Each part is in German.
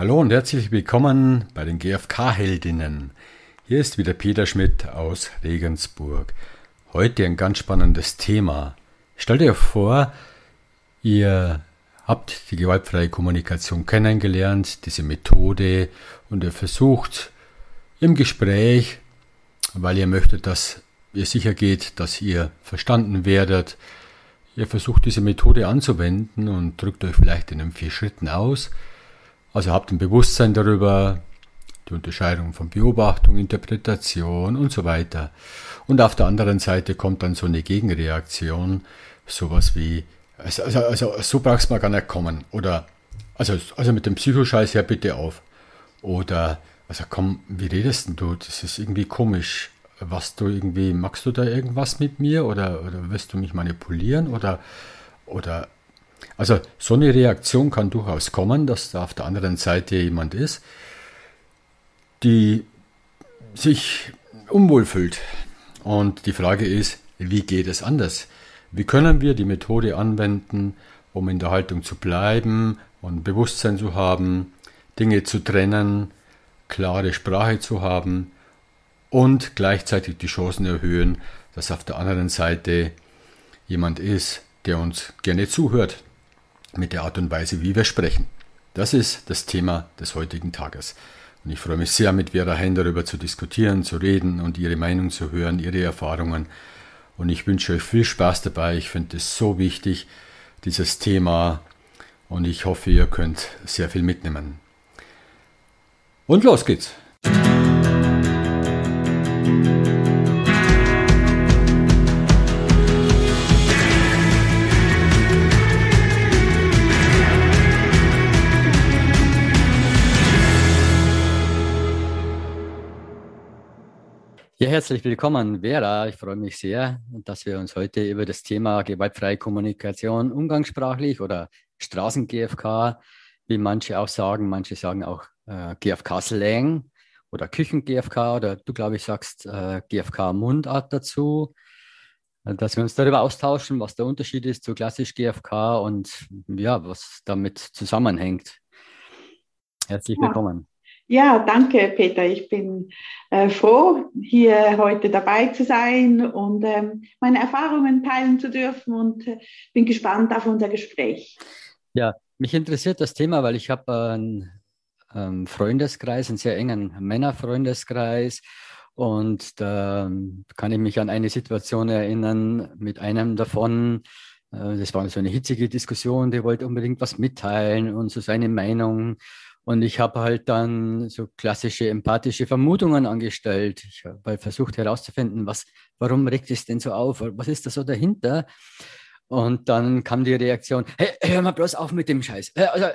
Hallo und herzlich willkommen bei den GfK-Heldinnen. Hier ist wieder Peter Schmidt aus Regensburg. Heute ein ganz spannendes Thema. Stellt euch vor, ihr habt die gewaltfreie Kommunikation kennengelernt, diese Methode, und ihr versucht im Gespräch, weil ihr möchtet, dass ihr sicher geht, dass ihr verstanden werdet, ihr versucht diese Methode anzuwenden und drückt euch vielleicht in den vier Schritten aus. Also habt ein Bewusstsein darüber, die Unterscheidung von Beobachtung, Interpretation und so weiter. Und auf der anderen Seite kommt dann so eine Gegenreaktion, sowas wie, also, also, also so brauchst du mal gar nicht kommen. Oder, also, also mit dem Psychoscheiß ja bitte auf. Oder, also komm, wie redest denn du? Das ist irgendwie komisch. Was du irgendwie, magst du da irgendwas mit mir? Oder, oder wirst du mich manipulieren? Oder, oder also so eine Reaktion kann durchaus kommen, dass da auf der anderen Seite jemand ist, die sich unwohl fühlt. Und die Frage ist, wie geht es anders? Wie können wir die Methode anwenden, um in der Haltung zu bleiben und Bewusstsein zu haben, Dinge zu trennen, klare Sprache zu haben und gleichzeitig die Chancen erhöhen, dass auf der anderen Seite jemand ist, der uns gerne zuhört, mit der Art und Weise, wie wir sprechen. Das ist das Thema des heutigen Tages. Und ich freue mich sehr, mit Vera Hein darüber zu diskutieren, zu reden und ihre Meinung zu hören, ihre Erfahrungen. Und ich wünsche euch viel Spaß dabei. Ich finde es so wichtig, dieses Thema. Und ich hoffe, ihr könnt sehr viel mitnehmen. Und los geht's! Ja, herzlich willkommen, Vera. Ich freue mich sehr, dass wir uns heute über das Thema gewaltfreie Kommunikation umgangssprachlich oder Straßen-GFK, wie manche auch sagen, manche sagen auch äh, GFK-Slang oder Küchen-GFK oder du, glaube ich, sagst äh, GFK-Mundart dazu, äh, dass wir uns darüber austauschen, was der Unterschied ist zu klassisch GFK und ja, was damit zusammenhängt. Herzlich willkommen. Ja, danke, Peter. Ich bin äh, froh, hier heute dabei zu sein und ähm, meine Erfahrungen teilen zu dürfen und äh, bin gespannt auf unser Gespräch. Ja, mich interessiert das Thema, weil ich habe einen ähm, Freundeskreis, einen sehr engen Männerfreundeskreis. Und da kann ich mich an eine Situation erinnern mit einem davon. Äh, das war so eine hitzige Diskussion, der wollte unbedingt was mitteilen und so seine Meinung. Und ich habe halt dann so klassische empathische Vermutungen angestellt. Ich habe halt versucht herauszufinden, was, warum regt es denn so auf? Was ist da so dahinter? Und dann kam die Reaktion, hey, hör mal bloß auf mit dem Scheiß. Also,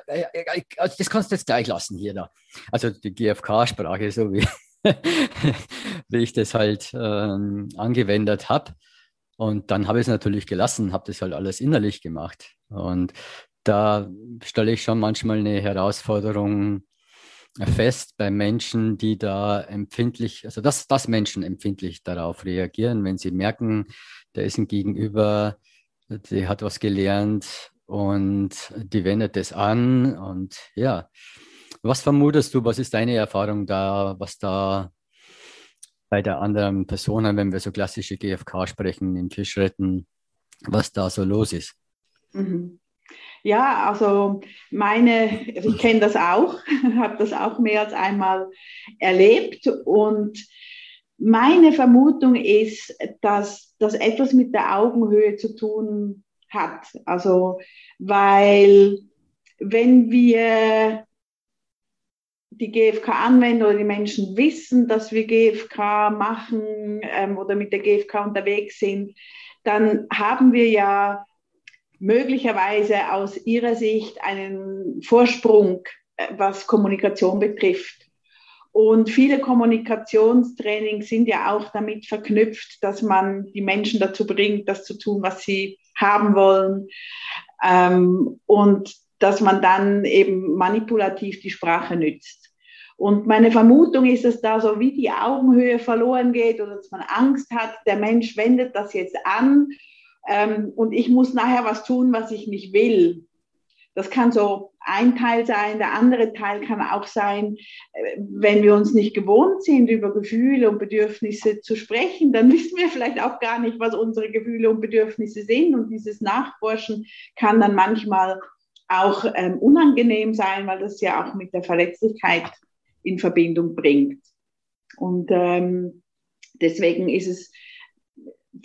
also das kannst du jetzt gleich lassen hier da. Also die GfK-Sprache, so wie, wie ich das halt ähm, angewendet habe. Und dann habe ich es natürlich gelassen, habe das halt alles innerlich gemacht. Und da stelle ich schon manchmal eine Herausforderung fest bei Menschen, die da empfindlich, also dass, dass Menschen empfindlich darauf reagieren, wenn sie merken, da ist ein Gegenüber, die hat was gelernt und die wendet es an und ja. Was vermutest du, was ist deine Erfahrung da, was da bei der anderen Person, wenn wir so klassische GFK sprechen, in vier Schritten, was da so los ist? Mhm. Ja, also meine, also ich kenne das auch, habe das auch mehr als einmal erlebt und meine Vermutung ist, dass das etwas mit der Augenhöhe zu tun hat. Also, weil wenn wir die GfK anwenden oder die Menschen wissen, dass wir GfK machen ähm, oder mit der GfK unterwegs sind, dann haben wir ja möglicherweise aus Ihrer Sicht einen Vorsprung, äh, was Kommunikation betrifft. Und viele Kommunikationstrainings sind ja auch damit verknüpft, dass man die Menschen dazu bringt, das zu tun, was sie haben wollen. Ähm, und dass man dann eben manipulativ die Sprache nützt. Und meine Vermutung ist, dass da so wie die Augenhöhe verloren geht oder dass man Angst hat, der Mensch wendet das jetzt an ähm, und ich muss nachher was tun, was ich nicht will. Das kann so ein Teil sein. Der andere Teil kann auch sein, äh, wenn wir uns nicht gewohnt sind, über Gefühle und Bedürfnisse zu sprechen, dann wissen wir vielleicht auch gar nicht, was unsere Gefühle und Bedürfnisse sind. Und dieses Nachforschen kann dann manchmal auch ähm, unangenehm sein, weil das ja auch mit der Verletzlichkeit in Verbindung bringt. Und ähm, deswegen ist es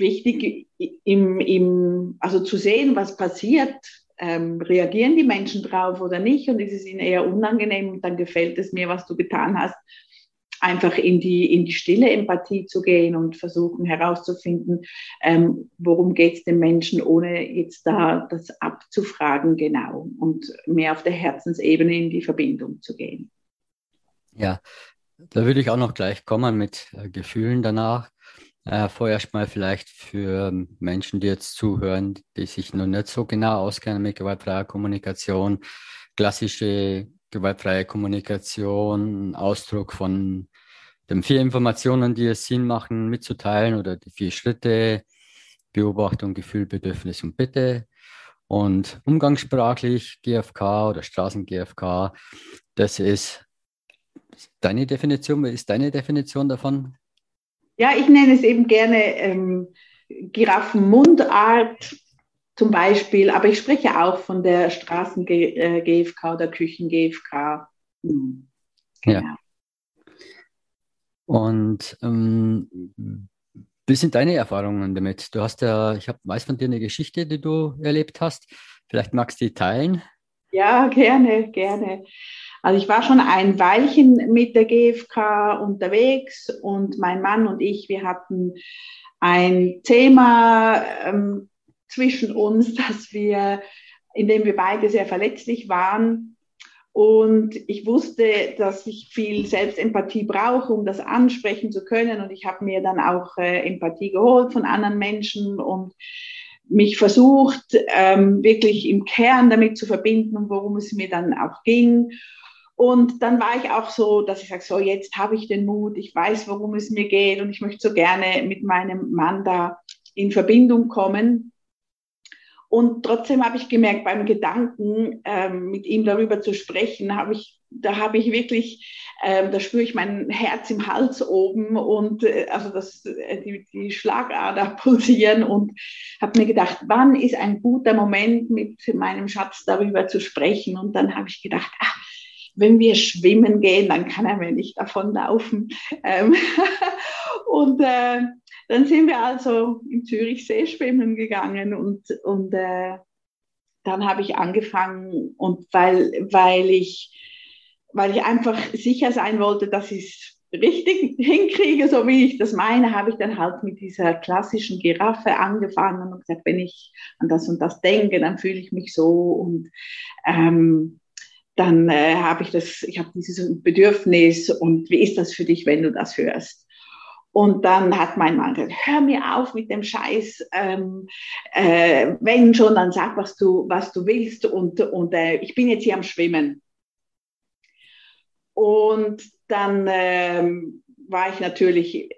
wichtig, im, im, also zu sehen, was passiert. Ähm, reagieren die Menschen drauf oder nicht? Und ist es ihnen eher unangenehm und dann gefällt es mir, was du getan hast, einfach in die, in die stille Empathie zu gehen und versuchen herauszufinden, ähm, worum geht es dem Menschen, ohne jetzt da das abzufragen genau und mehr auf der Herzensebene in die Verbindung zu gehen. Ja, da würde ich auch noch gleich kommen mit äh, Gefühlen danach. Äh, vorerst mal vielleicht für Menschen, die jetzt zuhören, die sich noch nicht so genau auskennen mit gewaltfreier Kommunikation. Klassische gewaltfreie Kommunikation, Ausdruck von den vier Informationen, die es Sinn machen, mitzuteilen oder die vier Schritte, Beobachtung, Gefühl, Bedürfnis und Bitte. Und umgangssprachlich GFK oder Straßen-GFK, das ist deine Definition. Was ist deine Definition davon? Ja, ich nenne es eben gerne ähm, Giraffenmundart zum Beispiel, aber ich spreche auch von der Straßen-GFK äh, oder Küchen-GFK. Hm. Genau. Ja. Und ähm, wie sind deine Erfahrungen damit? Du hast ja, ich habe weiß von dir eine Geschichte, die du erlebt hast. Vielleicht magst du die teilen? Ja, gerne, gerne. Also ich war schon ein Weilchen mit der GfK unterwegs und mein Mann und ich, wir hatten ein Thema ähm, zwischen uns, dass wir, in dem wir beide sehr verletzlich waren. Und ich wusste, dass ich viel Selbstempathie brauche, um das ansprechen zu können. Und ich habe mir dann auch äh, Empathie geholt von anderen Menschen und mich versucht, ähm, wirklich im Kern damit zu verbinden, worum es mir dann auch ging. Und dann war ich auch so, dass ich sage, so jetzt habe ich den Mut, ich weiß, worum es mir geht und ich möchte so gerne mit meinem Mann da in Verbindung kommen. Und trotzdem habe ich gemerkt, beim Gedanken, ähm, mit ihm darüber zu sprechen, habe ich, da habe ich wirklich, ähm, da spüre ich mein Herz im Hals oben und äh, also das, äh, die, die Schlagader pulsieren und habe mir gedacht, wann ist ein guter Moment, mit meinem Schatz darüber zu sprechen? Und dann habe ich gedacht, ach, wenn wir schwimmen gehen, dann kann er mir nicht davonlaufen. Ähm und äh, dann sind wir also im Zürichsee schwimmen gegangen und, und äh, dann habe ich angefangen und weil, weil, ich, weil ich einfach sicher sein wollte, dass ich es richtig hinkriege, so wie ich das meine, habe ich dann halt mit dieser klassischen Giraffe angefangen und gesagt, wenn ich an das und das denke, dann fühle ich mich so und ähm, dann äh, habe ich das, ich habe dieses Bedürfnis und wie ist das für dich, wenn du das hörst? Und dann hat mein Mann gesagt, hör mir auf mit dem Scheiß, ähm, äh, wenn schon, dann sag, was du, was du willst und, und äh, ich bin jetzt hier am Schwimmen. Und dann ähm, war ich natürlich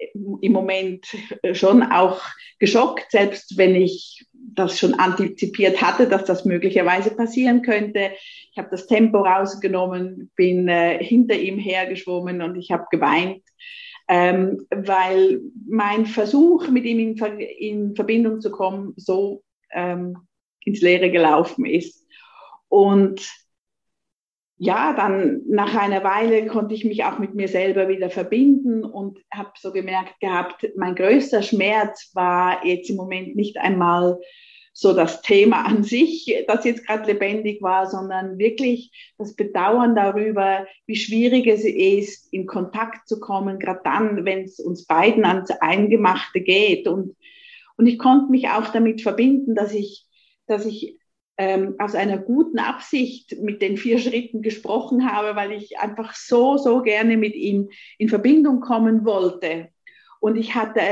im Moment schon auch geschockt, selbst wenn ich das schon antizipiert hatte, dass das möglicherweise passieren könnte. Ich habe das Tempo rausgenommen, bin äh, hinter ihm hergeschwommen und ich habe geweint, ähm, weil mein Versuch, mit ihm in, in Verbindung zu kommen, so ähm, ins Leere gelaufen ist. Und ja, dann nach einer Weile konnte ich mich auch mit mir selber wieder verbinden und habe so gemerkt gehabt, mein größter Schmerz war jetzt im Moment nicht einmal so das Thema an sich, das jetzt gerade lebendig war, sondern wirklich das Bedauern darüber, wie schwierig es ist, in Kontakt zu kommen, gerade dann, wenn es uns beiden ans Eingemachte geht. Und, und ich konnte mich auch damit verbinden, dass ich, dass ich ähm, aus einer guten Absicht mit den vier Schritten gesprochen habe, weil ich einfach so, so gerne mit ihm in Verbindung kommen wollte. Und ich hatte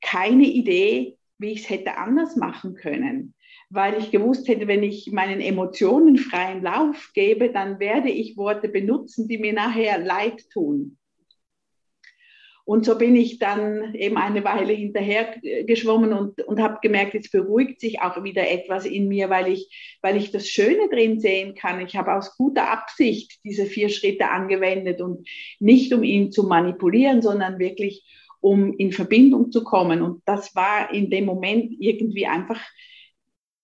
keine Idee, wie ich es hätte anders machen können, weil ich gewusst hätte, wenn ich meinen Emotionen freien Lauf gebe, dann werde ich Worte benutzen, die mir nachher leid tun. Und so bin ich dann eben eine Weile hinterher geschwommen und, und habe gemerkt, jetzt beruhigt sich auch wieder etwas in mir, weil ich, weil ich das Schöne drin sehen kann. Ich habe aus guter Absicht diese vier Schritte angewendet und nicht um ihn zu manipulieren, sondern wirklich um in Verbindung zu kommen. Und das war in dem Moment irgendwie einfach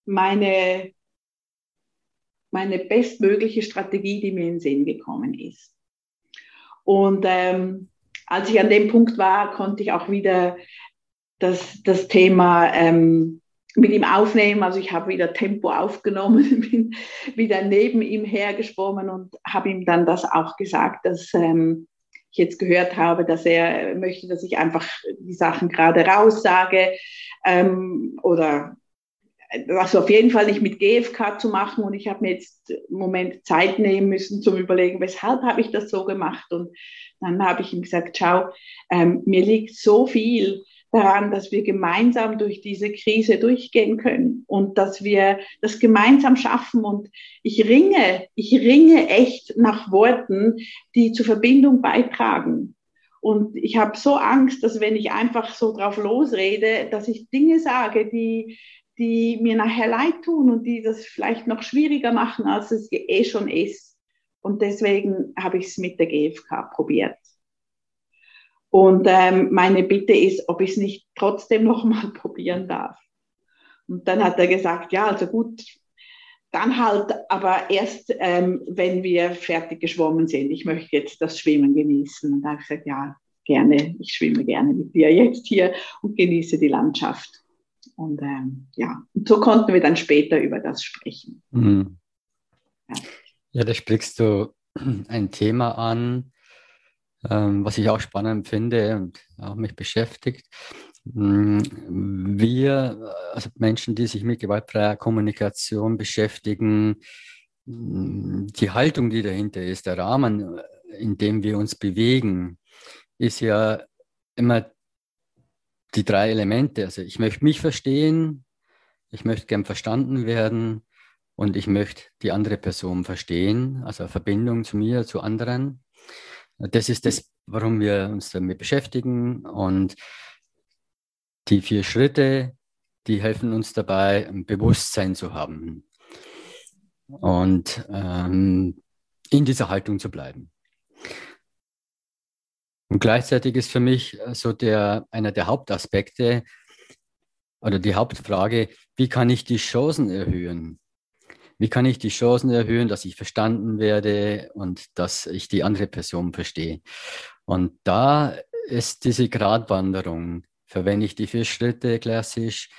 meine, meine bestmögliche Strategie, die mir in den Sinn gekommen ist. Und ähm, als ich an dem Punkt war, konnte ich auch wieder das, das Thema ähm, mit ihm aufnehmen. Also ich habe wieder Tempo aufgenommen, bin wieder neben ihm hergeschwommen und habe ihm dann das auch gesagt, dass ähm, ich jetzt gehört habe, dass er möchte, dass ich einfach die Sachen gerade raussage ähm, oder was auf jeden Fall nicht mit GFK zu machen. Und ich habe mir jetzt im Moment Zeit nehmen müssen zum Überlegen, weshalb habe ich das so gemacht. Und dann habe ich ihm gesagt, schau, ähm, mir liegt so viel daran, dass wir gemeinsam durch diese Krise durchgehen können und dass wir das gemeinsam schaffen. Und ich ringe, ich ringe echt nach Worten, die zur Verbindung beitragen. Und ich habe so Angst, dass wenn ich einfach so drauf losrede, dass ich Dinge sage, die, die mir nachher leid tun und die das vielleicht noch schwieriger machen, als es eh schon ist. Und deswegen habe ich es mit der GfK probiert. Und ähm, meine Bitte ist, ob ich es nicht trotzdem noch mal probieren darf. Und dann hat er gesagt, ja, also gut, dann halt, aber erst, ähm, wenn wir fertig geschwommen sind. Ich möchte jetzt das Schwimmen genießen. Und da habe ich gesagt, ja, gerne, ich schwimme gerne mit dir jetzt hier und genieße die Landschaft. Und ähm, ja, und so konnten wir dann später über das sprechen. Mhm. Ja. ja, da sprichst du ein Thema an, ähm, was ich auch spannend finde und auch mich beschäftigt. Mm, wir, also Menschen, die sich mit gewaltfreier Kommunikation beschäftigen, mm, die Haltung, die dahinter ist, der Rahmen, in dem wir uns bewegen, ist ja immer die drei Elemente. Also ich möchte mich verstehen, ich möchte gern verstanden werden und ich möchte die andere Person verstehen, also Verbindung zu mir, zu anderen. Das ist das, warum wir uns damit beschäftigen. Und die vier Schritte, die helfen uns dabei, ein Bewusstsein zu haben und ähm, in dieser Haltung zu bleiben. Und gleichzeitig ist für mich äh, so der, einer der Hauptaspekte oder die Hauptfrage, wie kann ich die Chancen erhöhen? Wie kann ich die Chancen erhöhen, dass ich verstanden werde und dass ich die andere Person verstehe? Und da ist diese Gratwanderung. Verwende ich die vier Schritte klassisch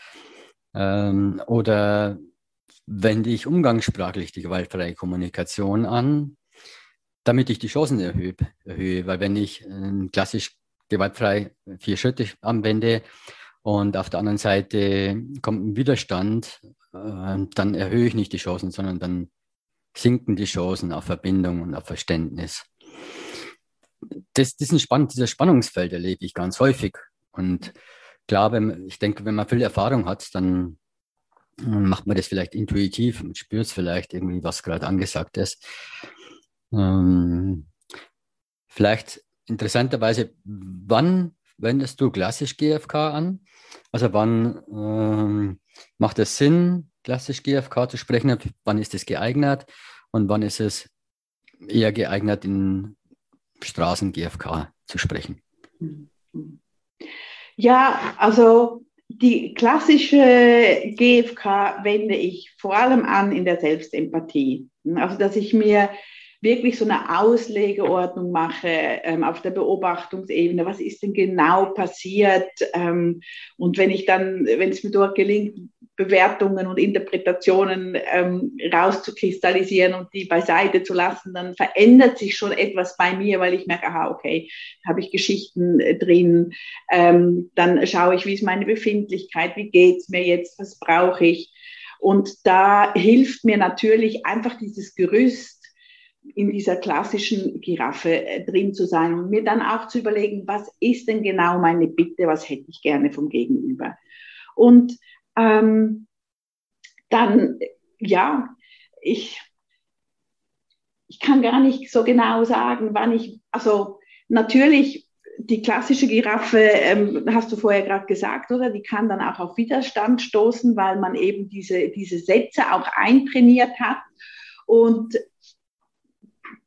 ähm, oder wende ich umgangssprachlich die gewaltfreie Kommunikation an? Damit ich die Chancen erhöhe. erhöhe. Weil wenn ich äh, klassisch gewaltfrei vier Schritte anwende und auf der anderen Seite kommt ein Widerstand, äh, dann erhöhe ich nicht die Chancen, sondern dann sinken die Chancen auf Verbindung und auf Verständnis. Das, diesen Spann, dieses Spannungsfeld erlebe ich ganz häufig. Und klar, wenn, ich denke, wenn man viel Erfahrung hat, dann macht man das vielleicht intuitiv und spürt vielleicht irgendwie, was gerade angesagt ist. Ähm, vielleicht interessanterweise, wann wendest du klassisch GFK an? Also wann ähm, macht es Sinn, klassisch GFK zu sprechen? Wann ist es geeignet? Und wann ist es eher geeignet, in Straßen GFK zu sprechen? Ja, also die klassische GFK wende ich vor allem an in der Selbstempathie. Also dass ich mir wirklich so eine Auslegeordnung mache ähm, auf der Beobachtungsebene. Was ist denn genau passiert? Ähm, und wenn ich dann, wenn es mir dort gelingt, Bewertungen und Interpretationen ähm, rauszukristallisieren und die beiseite zu lassen, dann verändert sich schon etwas bei mir, weil ich merke, aha, okay, habe ich Geschichten äh, drin. Ähm, dann schaue ich, wie ist meine Befindlichkeit, wie geht's mir jetzt, was brauche ich. Und da hilft mir natürlich einfach dieses Gerüst, in dieser klassischen Giraffe äh, drin zu sein und mir dann auch zu überlegen, was ist denn genau meine Bitte, was hätte ich gerne vom Gegenüber. Und ähm, dann, ja, ich, ich kann gar nicht so genau sagen, wann ich, also natürlich die klassische Giraffe, ähm, hast du vorher gerade gesagt, oder? Die kann dann auch auf Widerstand stoßen, weil man eben diese, diese Sätze auch eintrainiert hat. Und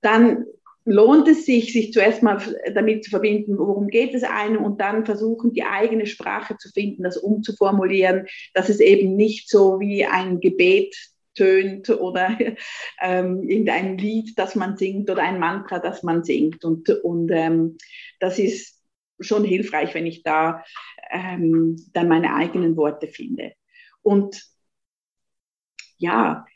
dann lohnt es sich, sich zuerst mal damit zu verbinden, worum geht es einem und dann versuchen, die eigene Sprache zu finden, das umzuformulieren, dass es eben nicht so wie ein Gebet tönt oder ähm, irgendein Lied, das man singt oder ein Mantra, das man singt. Und, und ähm, das ist schon hilfreich, wenn ich da ähm, dann meine eigenen Worte finde. Und ja,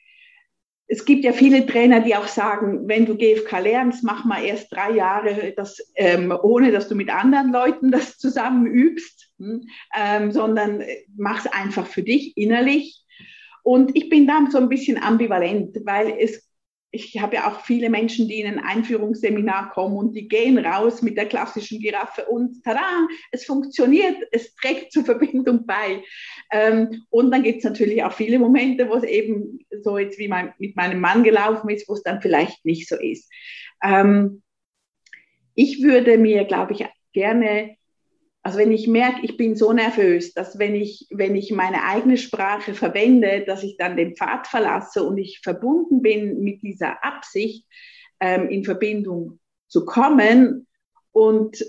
es gibt ja viele Trainer, die auch sagen, wenn du GFK lernst, mach mal erst drei Jahre das, ähm, ohne dass du mit anderen Leuten das zusammen übst, hm, ähm, sondern mach es einfach für dich innerlich. Und ich bin da so ein bisschen ambivalent, weil es ich habe ja auch viele Menschen, die in ein Einführungsseminar kommen und die gehen raus mit der klassischen Giraffe und tada, es funktioniert, es trägt zur Verbindung bei. Ähm, und dann gibt es natürlich auch viele Momente, wo es eben so jetzt wie mein, mit meinem Mann gelaufen ist, wo es dann vielleicht nicht so ist. Ähm, ich würde mir, glaube ich, gerne also wenn ich merke, ich bin so nervös, dass wenn ich, wenn ich meine eigene Sprache verwende, dass ich dann den Pfad verlasse und ich verbunden bin mit dieser Absicht, ähm, in Verbindung zu kommen und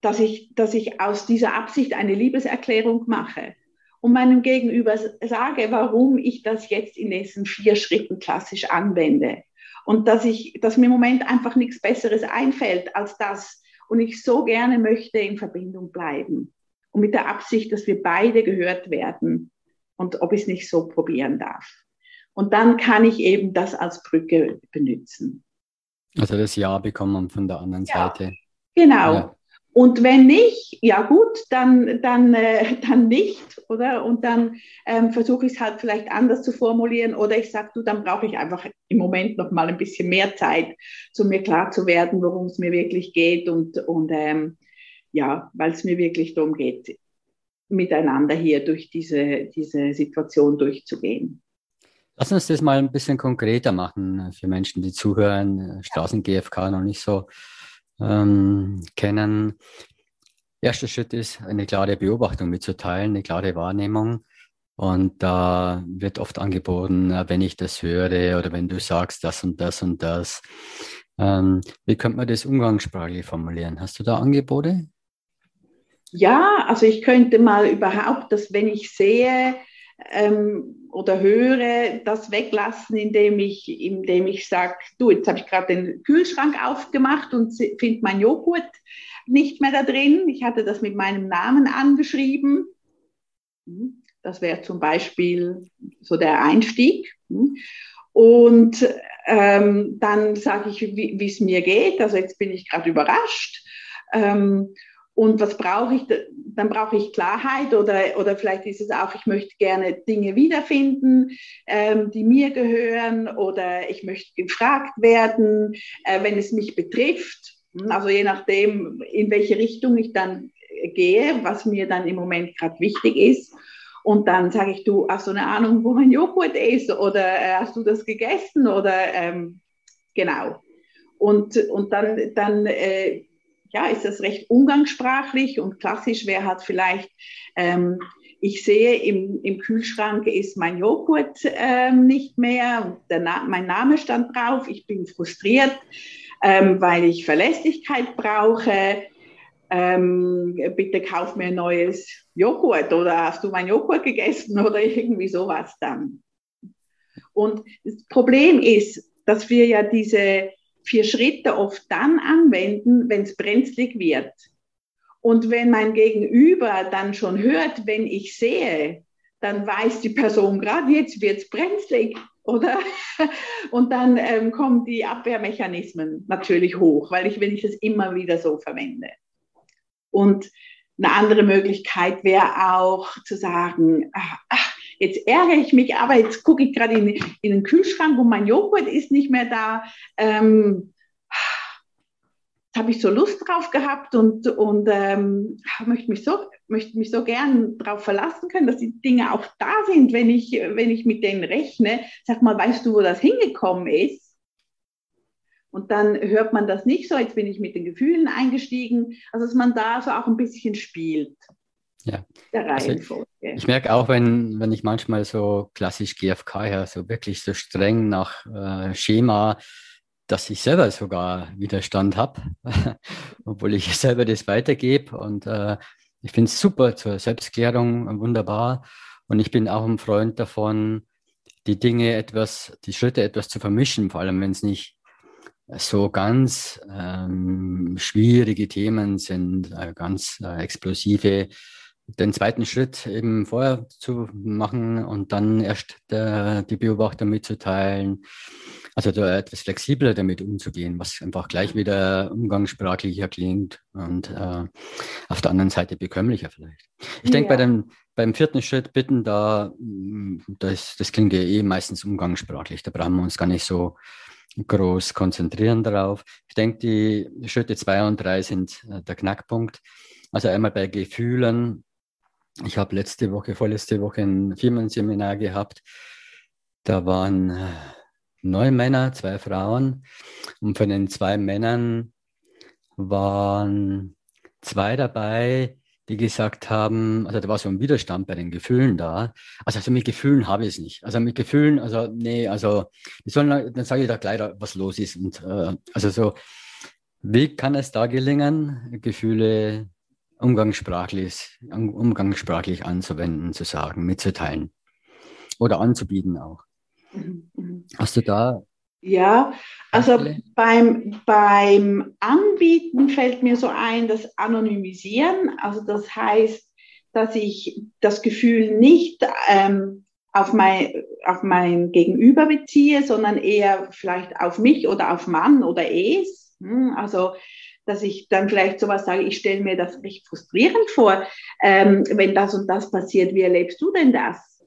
dass ich, dass ich aus dieser Absicht eine Liebeserklärung mache und meinem Gegenüber sage, warum ich das jetzt in diesen vier Schritten klassisch anwende. Und dass ich, dass mir im Moment einfach nichts Besseres einfällt, als das, und ich so gerne möchte in Verbindung bleiben. Und mit der Absicht, dass wir beide gehört werden und ob ich es nicht so probieren darf. Und dann kann ich eben das als Brücke benutzen. Also das Ja bekommen von der anderen ja, Seite. Genau. Ja. Und wenn nicht, ja gut, dann, dann, äh, dann nicht, oder? Und dann ähm, versuche ich es halt vielleicht anders zu formulieren oder ich sage, du, dann brauche ich einfach im Moment noch mal ein bisschen mehr Zeit, um mir klar zu werden, worum es mir wirklich geht und, und ähm, ja, weil es mir wirklich darum geht, miteinander hier durch diese, diese Situation durchzugehen. Lass uns das mal ein bisschen konkreter machen für Menschen, die zuhören, Straßen-GFK noch nicht so ähm, kennen. Erster Schritt ist, eine klare Beobachtung mitzuteilen, eine klare Wahrnehmung. Und da wird oft angeboten, wenn ich das höre oder wenn du sagst das und das und das. Ähm, wie könnte man das umgangssprachlich formulieren? Hast du da Angebote? Ja, also ich könnte mal überhaupt, dass wenn ich sehe, ähm, oder höre, das weglassen, indem ich, indem ich sage, du, jetzt habe ich gerade den Kühlschrank aufgemacht und finde mein Joghurt nicht mehr da drin. Ich hatte das mit meinem Namen angeschrieben. Hm, das wäre zum Beispiel so der Einstieg. Hm. Und ähm, dann sage ich, wie es mir geht. Also jetzt bin ich gerade überrascht. Ähm, und was brauche ich? Dann brauche ich Klarheit oder, oder vielleicht ist es auch, ich möchte gerne Dinge wiederfinden, ähm, die mir gehören oder ich möchte gefragt werden, äh, wenn es mich betrifft. Also je nachdem, in welche Richtung ich dann gehe, was mir dann im Moment gerade wichtig ist. Und dann sage ich, du hast du eine Ahnung, wo mein Joghurt ist oder äh, hast du das gegessen oder ähm, genau. Und, und dann, dann äh, ja, ist das recht umgangssprachlich und klassisch wäre halt vielleicht, ähm, ich sehe im, im Kühlschrank ist mein Joghurt ähm, nicht mehr, Na mein Name stand drauf, ich bin frustriert, ähm, weil ich Verlässlichkeit brauche. Ähm, bitte kauf mir ein neues Joghurt oder hast du mein Joghurt gegessen oder irgendwie sowas dann. Und das Problem ist, dass wir ja diese vier Schritte oft dann anwenden, wenn es brenzlig wird. Und wenn mein Gegenüber dann schon hört, wenn ich sehe, dann weiß die Person gerade, jetzt wird es brenzlig, oder? Und dann ähm, kommen die Abwehrmechanismen natürlich hoch, weil ich, wenn ich das immer wieder so verwende. Und eine andere Möglichkeit wäre auch zu sagen, ach, ach, jetzt ärgere ich mich, aber jetzt gucke ich gerade in, in, den Kühlschrank und mein Joghurt ist nicht mehr da. Ähm, habe ich so Lust drauf gehabt und, und ähm, möchte mich so möchte mich so gern darauf verlassen können, dass die Dinge auch da sind, wenn ich, wenn ich mit denen rechne. Sag mal, weißt du, wo das hingekommen ist? Und dann hört man das nicht so, jetzt bin ich mit den Gefühlen eingestiegen. Also dass man da so auch ein bisschen spielt. Ja. Der Reihenfolge. Also ich merke auch, wenn, wenn ich manchmal so klassisch GFK ja so wirklich so streng nach äh, Schema, dass ich selber sogar Widerstand habe, obwohl ich selber das weitergebe. Und äh, ich finde es super zur Selbstklärung, wunderbar. Und ich bin auch ein Freund davon, die Dinge etwas, die Schritte etwas zu vermischen, vor allem wenn es nicht so ganz ähm, schwierige Themen sind, äh, ganz äh, explosive den zweiten Schritt eben vorher zu machen und dann erst der, die Beobachter mitzuteilen. Also da etwas flexibler damit umzugehen, was einfach gleich wieder umgangssprachlicher klingt und äh, auf der anderen Seite bekömmlicher vielleicht. Ich denke, bei dem, beim vierten Schritt bitten, da, das, das klingt ja eh meistens umgangssprachlich. Da brauchen wir uns gar nicht so groß konzentrieren darauf. Ich denke, die Schritte zwei und drei sind äh, der Knackpunkt. Also einmal bei Gefühlen ich habe letzte Woche, vorletzte Woche ein Firmenseminar gehabt. Da waren äh, neun Männer, zwei Frauen. Und von den zwei Männern waren zwei dabei, die gesagt haben, also da war so ein Widerstand bei den Gefühlen da. Also, also mit Gefühlen habe ich es nicht. Also mit Gefühlen, also nee, also die sollen, dann sage ich da gleich, was los ist. Und äh, also so, wie kann es da gelingen, Gefühle umgangssprachlich, umgangssprachlich anzuwenden, zu sagen, mitzuteilen oder anzubieten auch. Mhm. Hast du da? Ja, also beim, beim Anbieten fällt mir so ein, das Anonymisieren. Also das heißt, dass ich das Gefühl nicht ähm, auf, mein, auf mein Gegenüber beziehe, sondern eher vielleicht auf mich oder auf Mann oder es. Hm, also dass ich dann vielleicht sowas sage, ich stelle mir das recht frustrierend vor, ähm, wenn das und das passiert, wie erlebst du denn das?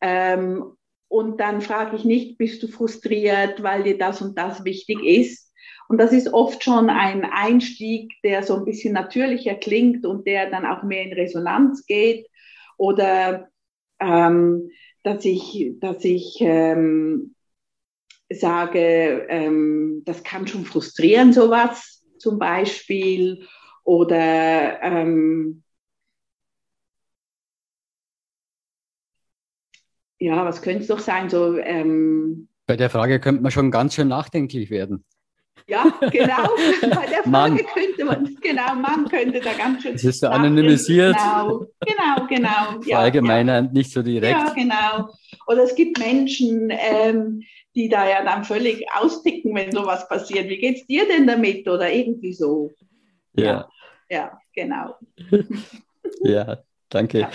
Ähm, und dann frage ich nicht, bist du frustriert, weil dir das und das wichtig ist? Und das ist oft schon ein Einstieg, der so ein bisschen natürlicher klingt und der dann auch mehr in Resonanz geht. Oder ähm, dass ich, dass ich ähm, sage, ähm, das kann schon frustrieren, sowas zum Beispiel. Oder ähm, ja, was könnte es doch sein? So, ähm, Bei der Frage könnte man schon ganz schön nachdenklich werden. Ja, genau. Bei der Frage Mann. könnte man, genau, man könnte da ganz schön. Das ist so anonymisiert. Genau, genau, genau. Ja, Allgemeiner, ja. nicht so direkt. Ja, genau. Oder es gibt Menschen, ähm, die da ja dann völlig austicken, wenn sowas passiert. Wie geht's dir denn damit? Oder irgendwie so. Ja. Ja, genau. ja, danke. Ja.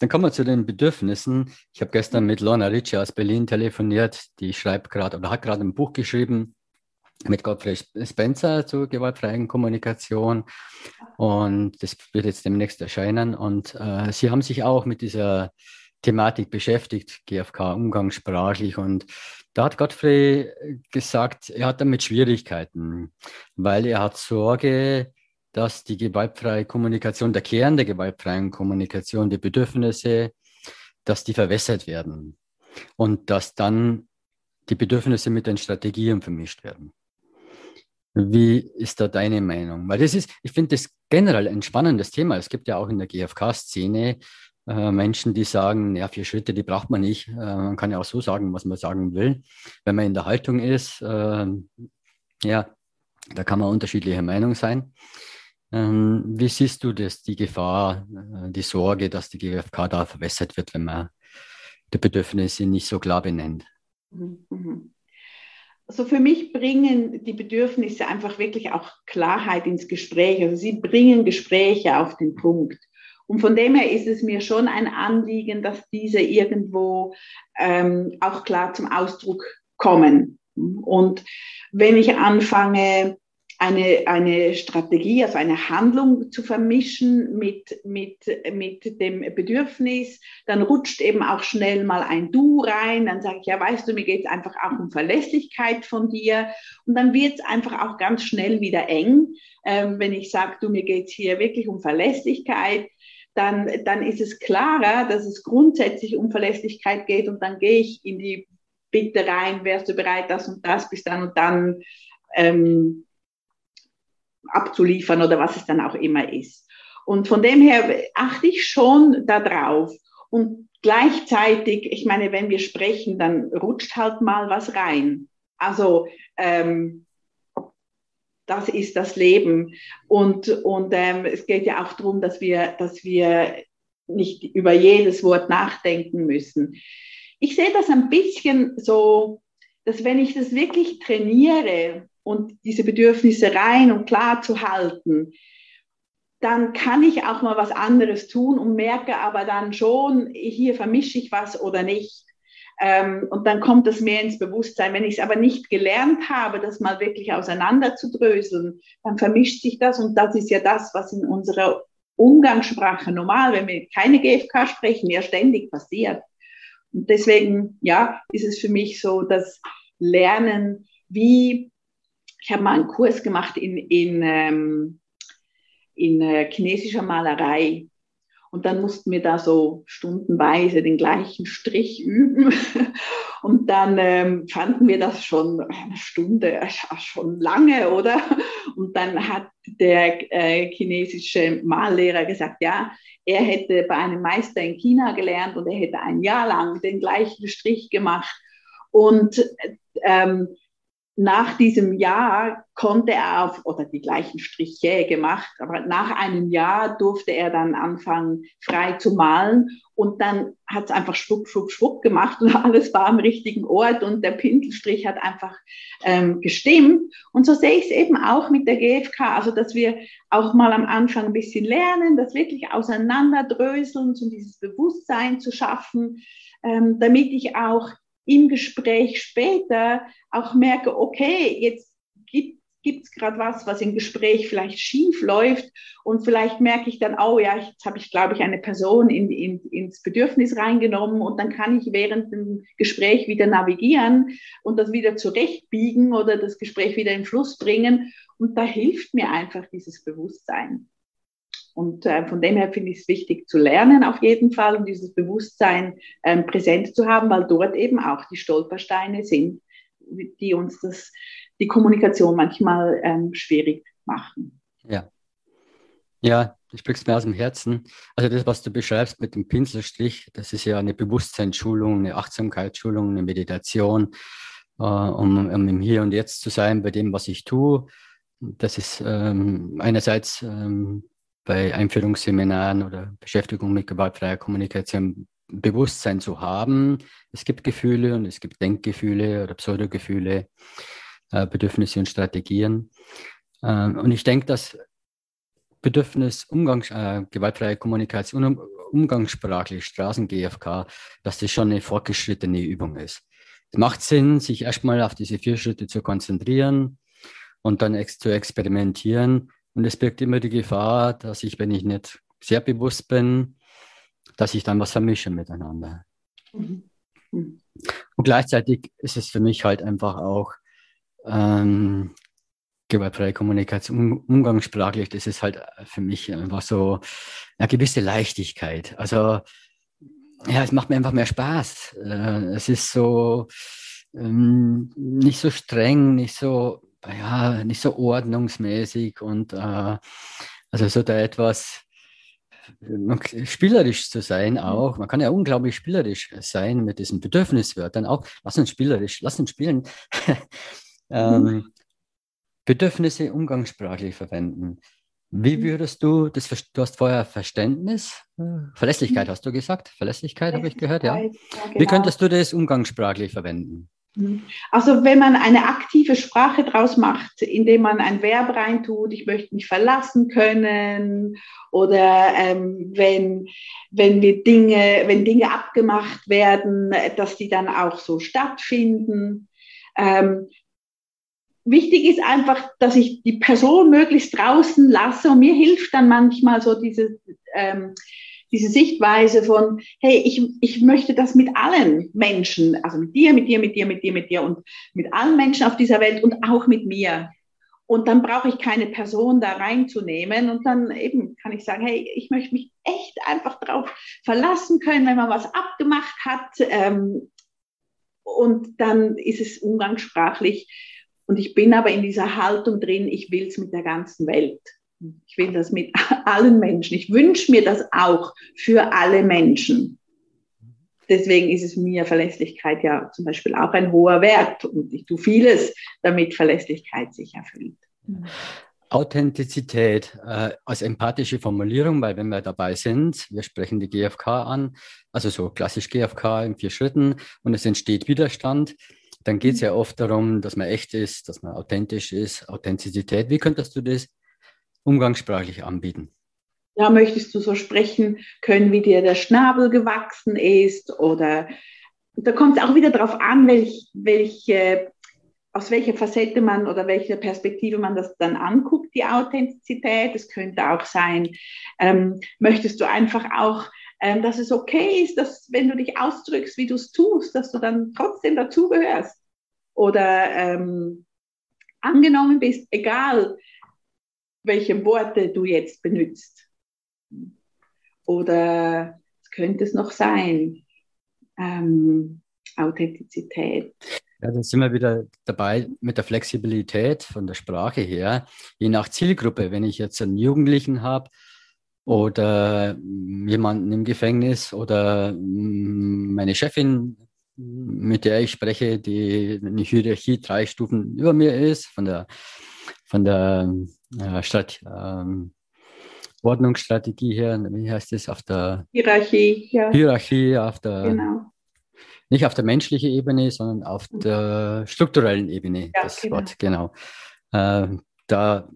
Dann kommen wir zu den Bedürfnissen. Ich habe gestern mit Lorna Ritchie aus Berlin telefoniert. Die schreibt gerade oder hat gerade ein Buch geschrieben mit Gottfried Spencer zur gewaltfreien Kommunikation. Und das wird jetzt demnächst erscheinen. Und äh, sie haben sich auch mit dieser Thematik beschäftigt, GfK umgangssprachlich. Und da hat Godfrey gesagt, er hat damit Schwierigkeiten, weil er hat Sorge, dass die gewaltfreie Kommunikation, der Kern der gewaltfreien Kommunikation, die Bedürfnisse, dass die verwässert werden und dass dann die Bedürfnisse mit den Strategien vermischt werden. Wie ist da deine Meinung? Weil das ist, ich finde das generell ein spannendes Thema. Es gibt ja auch in der GfK-Szene äh, Menschen, die sagen, ja, vier Schritte, die braucht man nicht. Äh, man kann ja auch so sagen, was man sagen will. Wenn man in der Haltung ist, äh, ja, da kann man unterschiedlicher Meinung sein. Ähm, wie siehst du das, die Gefahr, äh, die Sorge, dass die GfK da verwässert wird, wenn man die Bedürfnisse nicht so klar benennt? Mhm. mhm. Also für mich bringen die Bedürfnisse einfach wirklich auch Klarheit ins Gespräch. Also sie bringen Gespräche auf den Punkt. Und von dem her ist es mir schon ein Anliegen, dass diese irgendwo ähm, auch klar zum Ausdruck kommen. Und wenn ich anfange, eine, eine Strategie, also eine Handlung zu vermischen mit, mit, mit dem Bedürfnis, dann rutscht eben auch schnell mal ein Du rein, dann sage ich, ja, weißt du, mir geht es einfach auch um Verlässlichkeit von dir. Und dann wird es einfach auch ganz schnell wieder eng, ähm, wenn ich sage, du, mir geht es hier wirklich um Verlässlichkeit, dann, dann ist es klarer, dass es grundsätzlich um Verlässlichkeit geht und dann gehe ich in die bitte rein, wärst du bereit, das und das bis dann und dann ähm, abzuliefern oder was es dann auch immer ist. Und von dem her achte ich schon darauf. Und gleichzeitig, ich meine, wenn wir sprechen, dann rutscht halt mal was rein. Also ähm, das ist das Leben. Und, und ähm, es geht ja auch darum, dass wir, dass wir nicht über jedes Wort nachdenken müssen. Ich sehe das ein bisschen so, dass wenn ich das wirklich trainiere und diese Bedürfnisse rein und klar zu halten, dann kann ich auch mal was anderes tun und merke aber dann schon, hier vermische ich was oder nicht. Ähm, und dann kommt das mehr ins Bewusstsein. Wenn ich es aber nicht gelernt habe, das mal wirklich auseinander zu dröseln, dann vermischt sich das und das ist ja das, was in unserer Umgangssprache normal, wenn wir keine GFK sprechen, ja ständig passiert. Und deswegen, ja, ist es für mich so, das Lernen, wie, ich habe mal einen Kurs gemacht in, in, ähm, in äh, chinesischer Malerei. Und dann mussten wir da so stundenweise den gleichen Strich üben. Und dann ähm, fanden wir das schon eine Stunde, schon lange, oder? Und dann hat der äh, chinesische Mallehrer gesagt, ja, er hätte bei einem Meister in China gelernt und er hätte ein Jahr lang den gleichen Strich gemacht. Und ähm, nach diesem Jahr konnte er auf, oder die gleichen Striche gemacht, aber nach einem Jahr durfte er dann anfangen, frei zu malen und dann hat es einfach schwupp, schwupp, schwupp gemacht und alles war am richtigen Ort und der Pinselstrich hat einfach ähm, gestimmt. Und so sehe ich es eben auch mit der GfK, also dass wir auch mal am Anfang ein bisschen lernen, das wirklich auseinanderdröseln, um dieses Bewusstsein zu schaffen, ähm, damit ich auch im Gespräch später auch merke, okay, jetzt gibt es gerade was, was im Gespräch vielleicht schief läuft und vielleicht merke ich dann, oh ja, jetzt habe ich, glaube ich, eine Person in, in, ins Bedürfnis reingenommen und dann kann ich während dem Gespräch wieder navigieren und das wieder zurechtbiegen oder das Gespräch wieder in Fluss bringen und da hilft mir einfach dieses Bewusstsein. Und äh, von dem her finde ich es wichtig zu lernen auf jeden Fall und dieses Bewusstsein ähm, präsent zu haben, weil dort eben auch die Stolpersteine sind, die uns das, die Kommunikation manchmal ähm, schwierig machen. Ja. Ja, du sprichst mir aus dem Herzen. Also das, was du beschreibst mit dem Pinselstrich, das ist ja eine Bewusstseinsschulung, eine Achtsamkeitsschulung, eine Meditation, äh, um, um im Hier und Jetzt zu sein bei dem, was ich tue. Das ist ähm, einerseits ähm, bei Einführungsseminaren oder Beschäftigung mit gewaltfreier Kommunikation Bewusstsein zu haben. Es gibt Gefühle und es gibt Denkgefühle oder Pseudogefühle, äh, Bedürfnisse und Strategien. Ähm, und ich denke, dass Bedürfnis Umgangs, äh, gewaltfreie Kommunikation, um, umgangssprachlich, Straßen-GFK, dass das schon eine fortgeschrittene Übung ist. Es macht Sinn, sich erstmal auf diese vier Schritte zu konzentrieren und dann ex zu experimentieren und es birgt immer die Gefahr, dass ich, wenn ich nicht sehr bewusst bin, dass ich dann was vermische miteinander. Mhm. Und gleichzeitig ist es für mich halt einfach auch ähm, gewaltfreie Kommunikation, umgangssprachlich, das ist halt für mich einfach so eine gewisse Leichtigkeit. Also ja, es macht mir einfach mehr Spaß. Äh, es ist so ähm, nicht so streng, nicht so ja, nicht so ordnungsmäßig und äh, also so da etwas spielerisch zu sein mhm. auch. Man kann ja unglaublich spielerisch sein mit diesen Bedürfniswörtern auch. Lass uns spielerisch, lass uns spielen. ähm, mhm. Bedürfnisse umgangssprachlich verwenden. Wie mhm. würdest du, das, du hast vorher Verständnis, äh, Verlässlichkeit hast du gesagt, Verlässlichkeit habe ich gehört, ja. ja genau. Wie könntest du das umgangssprachlich verwenden? Also wenn man eine aktive Sprache draus macht, indem man ein Verb reintut, ich möchte mich verlassen können, oder ähm, wenn, wenn wir Dinge, wenn Dinge abgemacht werden, dass die dann auch so stattfinden. Ähm, wichtig ist einfach, dass ich die Person möglichst draußen lasse und mir hilft dann manchmal so diese ähm, diese Sichtweise von, hey, ich, ich möchte das mit allen Menschen, also mit dir, mit dir, mit dir, mit dir, mit dir und mit allen Menschen auf dieser Welt und auch mit mir. Und dann brauche ich keine Person da reinzunehmen. Und dann eben kann ich sagen, hey, ich möchte mich echt einfach darauf verlassen können, wenn man was abgemacht hat. Ähm, und dann ist es umgangssprachlich. Und ich bin aber in dieser Haltung drin, ich will es mit der ganzen Welt. Ich will das mit allen Menschen. Ich wünsche mir das auch für alle Menschen. Deswegen ist es mir Verlässlichkeit ja zum Beispiel auch ein hoher Wert und ich tue vieles, damit Verlässlichkeit sich erfüllt. Authentizität äh, als empathische Formulierung, weil wenn wir dabei sind, wir sprechen die GfK an, also so klassisch GfK in vier Schritten und es entsteht Widerstand, dann geht es ja oft darum, dass man echt ist, dass man authentisch ist, Authentizität. Wie könntest du das umgangssprachlich anbieten? Ja, möchtest du so sprechen können, wie dir der Schnabel gewachsen ist oder da kommt es auch wieder darauf an, welch, welche aus welcher Facette man oder welcher Perspektive man das dann anguckt, die Authentizität. Es könnte auch sein, ähm, möchtest du einfach auch, ähm, dass es okay ist, dass wenn du dich ausdrückst, wie du es tust, dass du dann trotzdem dazugehörst oder ähm, angenommen bist, egal welche Worte du jetzt benutzt. Oder es könnte es noch sein, ähm, Authentizität. Ja, dann sind wir wieder dabei mit der Flexibilität von der Sprache her. Je nach Zielgruppe, wenn ich jetzt einen Jugendlichen habe oder jemanden im Gefängnis oder meine Chefin, mit der ich spreche, die eine Hierarchie drei Stufen über mir ist, von der, von der äh, ähm, Ordnungsstrategie her, wie heißt das, auf der Hierarchie, ja. Hierarchie, auf der genau nicht auf der menschlichen Ebene, sondern auf mhm. der strukturellen Ebene, ja, das genau. Wort, genau. Äh, da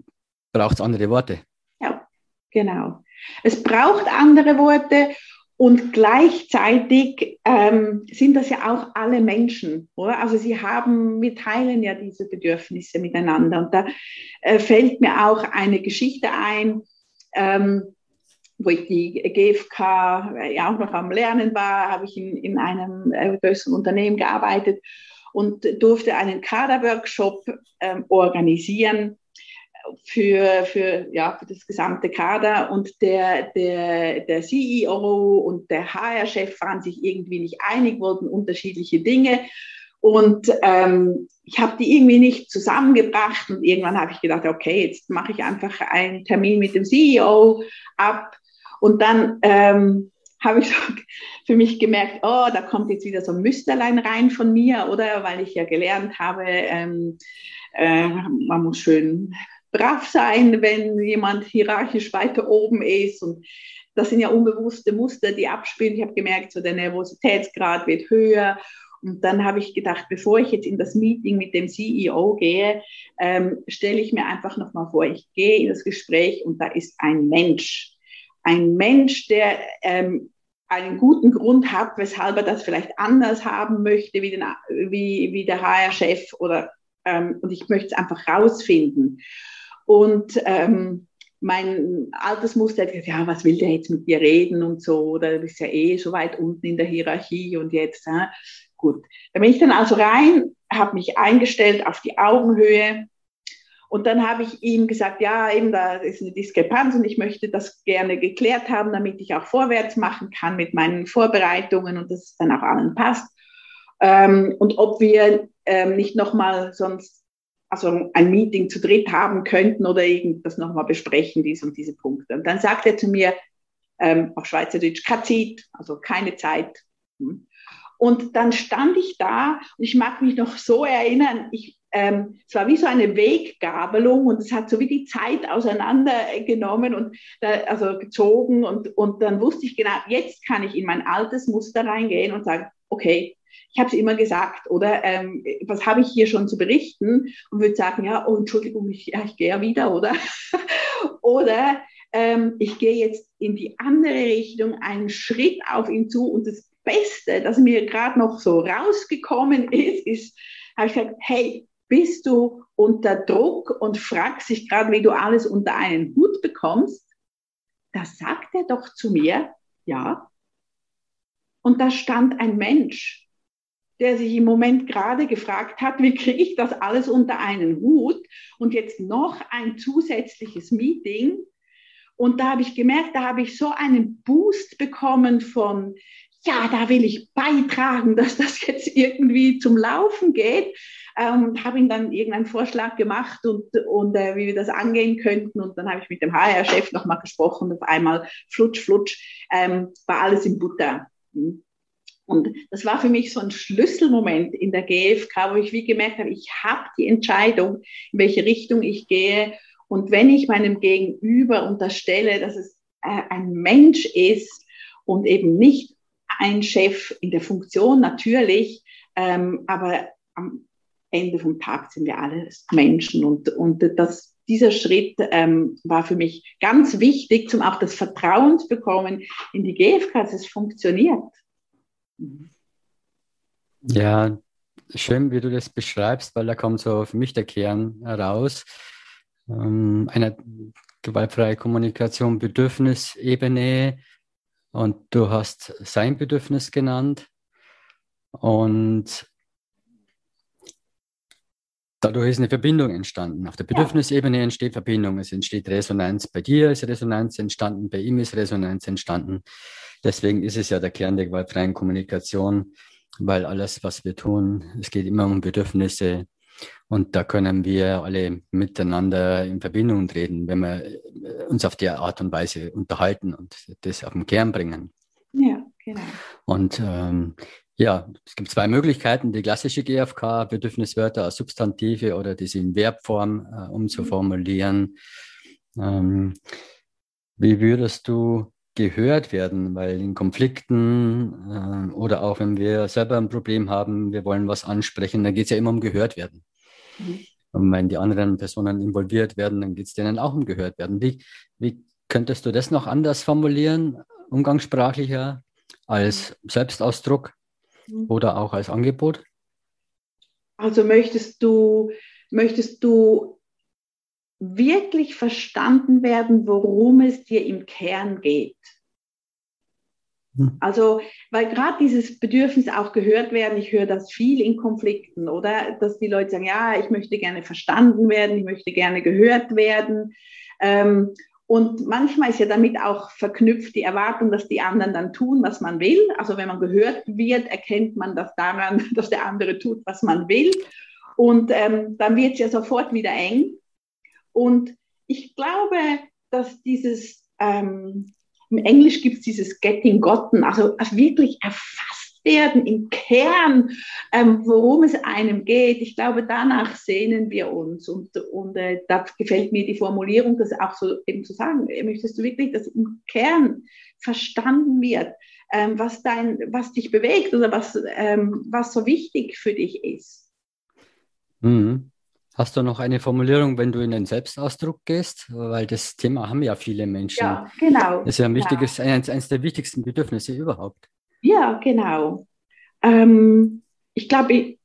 braucht es andere Worte. Ja, genau. Es braucht andere Worte und gleichzeitig ähm, sind das ja auch alle Menschen, oder? Also sie haben, wir teilen ja diese Bedürfnisse miteinander. Und da äh, fällt mir auch eine Geschichte ein, ähm, wo ich die GfK äh, ja auch noch am Lernen war, habe ich in, in einem äh, größeren Unternehmen gearbeitet und durfte einen Kaderworkshop ähm, organisieren für, für, ja, für das gesamte Kader. Und der, der, der CEO und der HR-Chef waren sich irgendwie nicht einig, wollten unterschiedliche Dinge. Und ähm, ich habe die irgendwie nicht zusammengebracht und irgendwann habe ich gedacht, okay, jetzt mache ich einfach einen Termin mit dem CEO ab. Und dann ähm, habe ich für mich gemerkt, oh, da kommt jetzt wieder so ein Müsterlein rein von mir, oder? Weil ich ja gelernt habe, ähm, äh, man muss schön brav sein, wenn jemand hierarchisch weiter oben ist. Und das sind ja unbewusste Muster, die abspielen. Ich habe gemerkt, so der Nervositätsgrad wird höher. Und dann habe ich gedacht, bevor ich jetzt in das Meeting mit dem CEO gehe, ähm, stelle ich mir einfach nochmal vor, ich gehe in das Gespräch und da ist ein Mensch ein Mensch, der ähm, einen guten Grund hat, weshalb er das vielleicht anders haben möchte wie, den, wie, wie der HR-Chef ähm, und ich möchte es einfach rausfinden. Und ähm, mein altes Muster hat gesagt, ja, was will der jetzt mit dir reden und so, oder du bist ja eh so weit unten in der Hierarchie und jetzt, äh, gut. Da bin ich dann also rein, habe mich eingestellt auf die Augenhöhe und dann habe ich ihm gesagt, ja, eben da ist eine Diskrepanz und ich möchte das gerne geklärt haben, damit ich auch vorwärts machen kann mit meinen Vorbereitungen und dass es dann auch allen passt. Ähm, und ob wir ähm, nicht nochmal sonst also ein Meeting zu dritt haben könnten oder irgendwas nochmal besprechen, dies und diese Punkte. Und dann sagt er zu mir ähm, auf Schweizerdeutsch, Kazit, also keine Zeit. Hm. Und dann stand ich da und ich mag mich noch so erinnern, ich ähm, es war wie so eine Weggabelung und es hat so wie die Zeit auseinandergenommen und da, also gezogen und, und dann wusste ich genau, jetzt kann ich in mein altes Muster reingehen und sagen, okay, ich habe es immer gesagt, oder ähm, was habe ich hier schon zu berichten und würde sagen, ja, oh, Entschuldigung, ich, ja, ich gehe ja wieder, oder? oder ähm, ich gehe jetzt in die andere Richtung, einen Schritt auf ihn zu und das Beste, das mir gerade noch so rausgekommen ist, ist, habe ich gesagt, hey, bist du unter Druck und fragst dich gerade, wie du alles unter einen Hut bekommst, da sagt er doch zu mir, ja. Und da stand ein Mensch, der sich im Moment gerade gefragt hat, wie kriege ich das alles unter einen Hut und jetzt noch ein zusätzliches Meeting. Und da habe ich gemerkt, da habe ich so einen Boost bekommen von, ja, da will ich beitragen, dass das jetzt irgendwie zum Laufen geht. Ähm, habe ihm dann irgendeinen Vorschlag gemacht und, und äh, wie wir das angehen könnten. Und dann habe ich mit dem HR-Chef nochmal gesprochen. Auf einmal flutsch, flutsch, ähm, war alles in Butter. Und das war für mich so ein Schlüsselmoment in der GfK, wo ich wie gemerkt habe, ich habe die Entscheidung, in welche Richtung ich gehe. Und wenn ich meinem Gegenüber unterstelle, dass es äh, ein Mensch ist und eben nicht ein Chef in der Funktion natürlich, ähm, aber am Ende vom Tag sind wir alle Menschen und, und das, dieser Schritt ähm, war für mich ganz wichtig, um auch das Vertrauen zu bekommen in die GfK, dass es funktioniert. Ja, schön, wie du das beschreibst, weil da kommt so für mich der Kern raus. Ähm, eine gewaltfreie Kommunikation, Bedürfnisebene und du hast sein Bedürfnis genannt und dadurch ist eine Verbindung entstanden. Auf der Bedürfnisebene entsteht Verbindung, es entsteht Resonanz. Bei dir ist Resonanz entstanden, bei ihm ist Resonanz entstanden. Deswegen ist es ja der Kern der gewaltfreien Kommunikation, weil alles, was wir tun, es geht immer um Bedürfnisse. Und da können wir alle miteinander in Verbindung treten, wenn wir äh, uns auf die Art und Weise unterhalten und das auf den Kern bringen. Ja, genau. Und ähm, ja, es gibt zwei Möglichkeiten. Die klassische GfK, Bedürfniswörter als Substantive oder diese in Verbform äh, umzuformulieren. Ähm, wie würdest du gehört werden, weil in Konflikten äh, oder auch wenn wir selber ein Problem haben, wir wollen was ansprechen, dann geht es ja immer um gehört werden. Mhm. Und wenn die anderen Personen involviert werden, dann geht es denen auch um gehört werden. Wie, wie könntest du das noch anders formulieren, umgangssprachlicher, als Selbstausdruck mhm. Oder auch als Angebot? Also möchtest du, möchtest du wirklich verstanden werden, worum es dir im Kern geht. Hm. Also, weil gerade dieses Bedürfnis auch gehört werden, ich höre das viel in Konflikten, oder? Dass die Leute sagen, ja, ich möchte gerne verstanden werden, ich möchte gerne gehört werden. Ähm, und manchmal ist ja damit auch verknüpft die Erwartung, dass die anderen dann tun, was man will. Also wenn man gehört wird, erkennt man das daran, dass der andere tut, was man will. Und ähm, dann wird es ja sofort wieder eng. Und ich glaube, dass dieses, ähm, im Englisch gibt es dieses Getting Gotten, also, also wirklich erfasst werden im Kern, ähm, worum es einem geht. Ich glaube, danach sehnen wir uns. Und, und äh, da gefällt mir die Formulierung, das auch so eben zu sagen. Möchtest du wirklich, dass im Kern verstanden wird, ähm, was, dein, was dich bewegt oder was, ähm, was so wichtig für dich ist? Mhm. Hast du noch eine Formulierung, wenn du in den Selbstausdruck gehst? Weil das Thema haben ja viele Menschen. Ja, genau. Das ist ja ein wichtiges, ja. eines, eines der wichtigsten Bedürfnisse überhaupt. Ja, genau. Ähm, ich glaube, ich,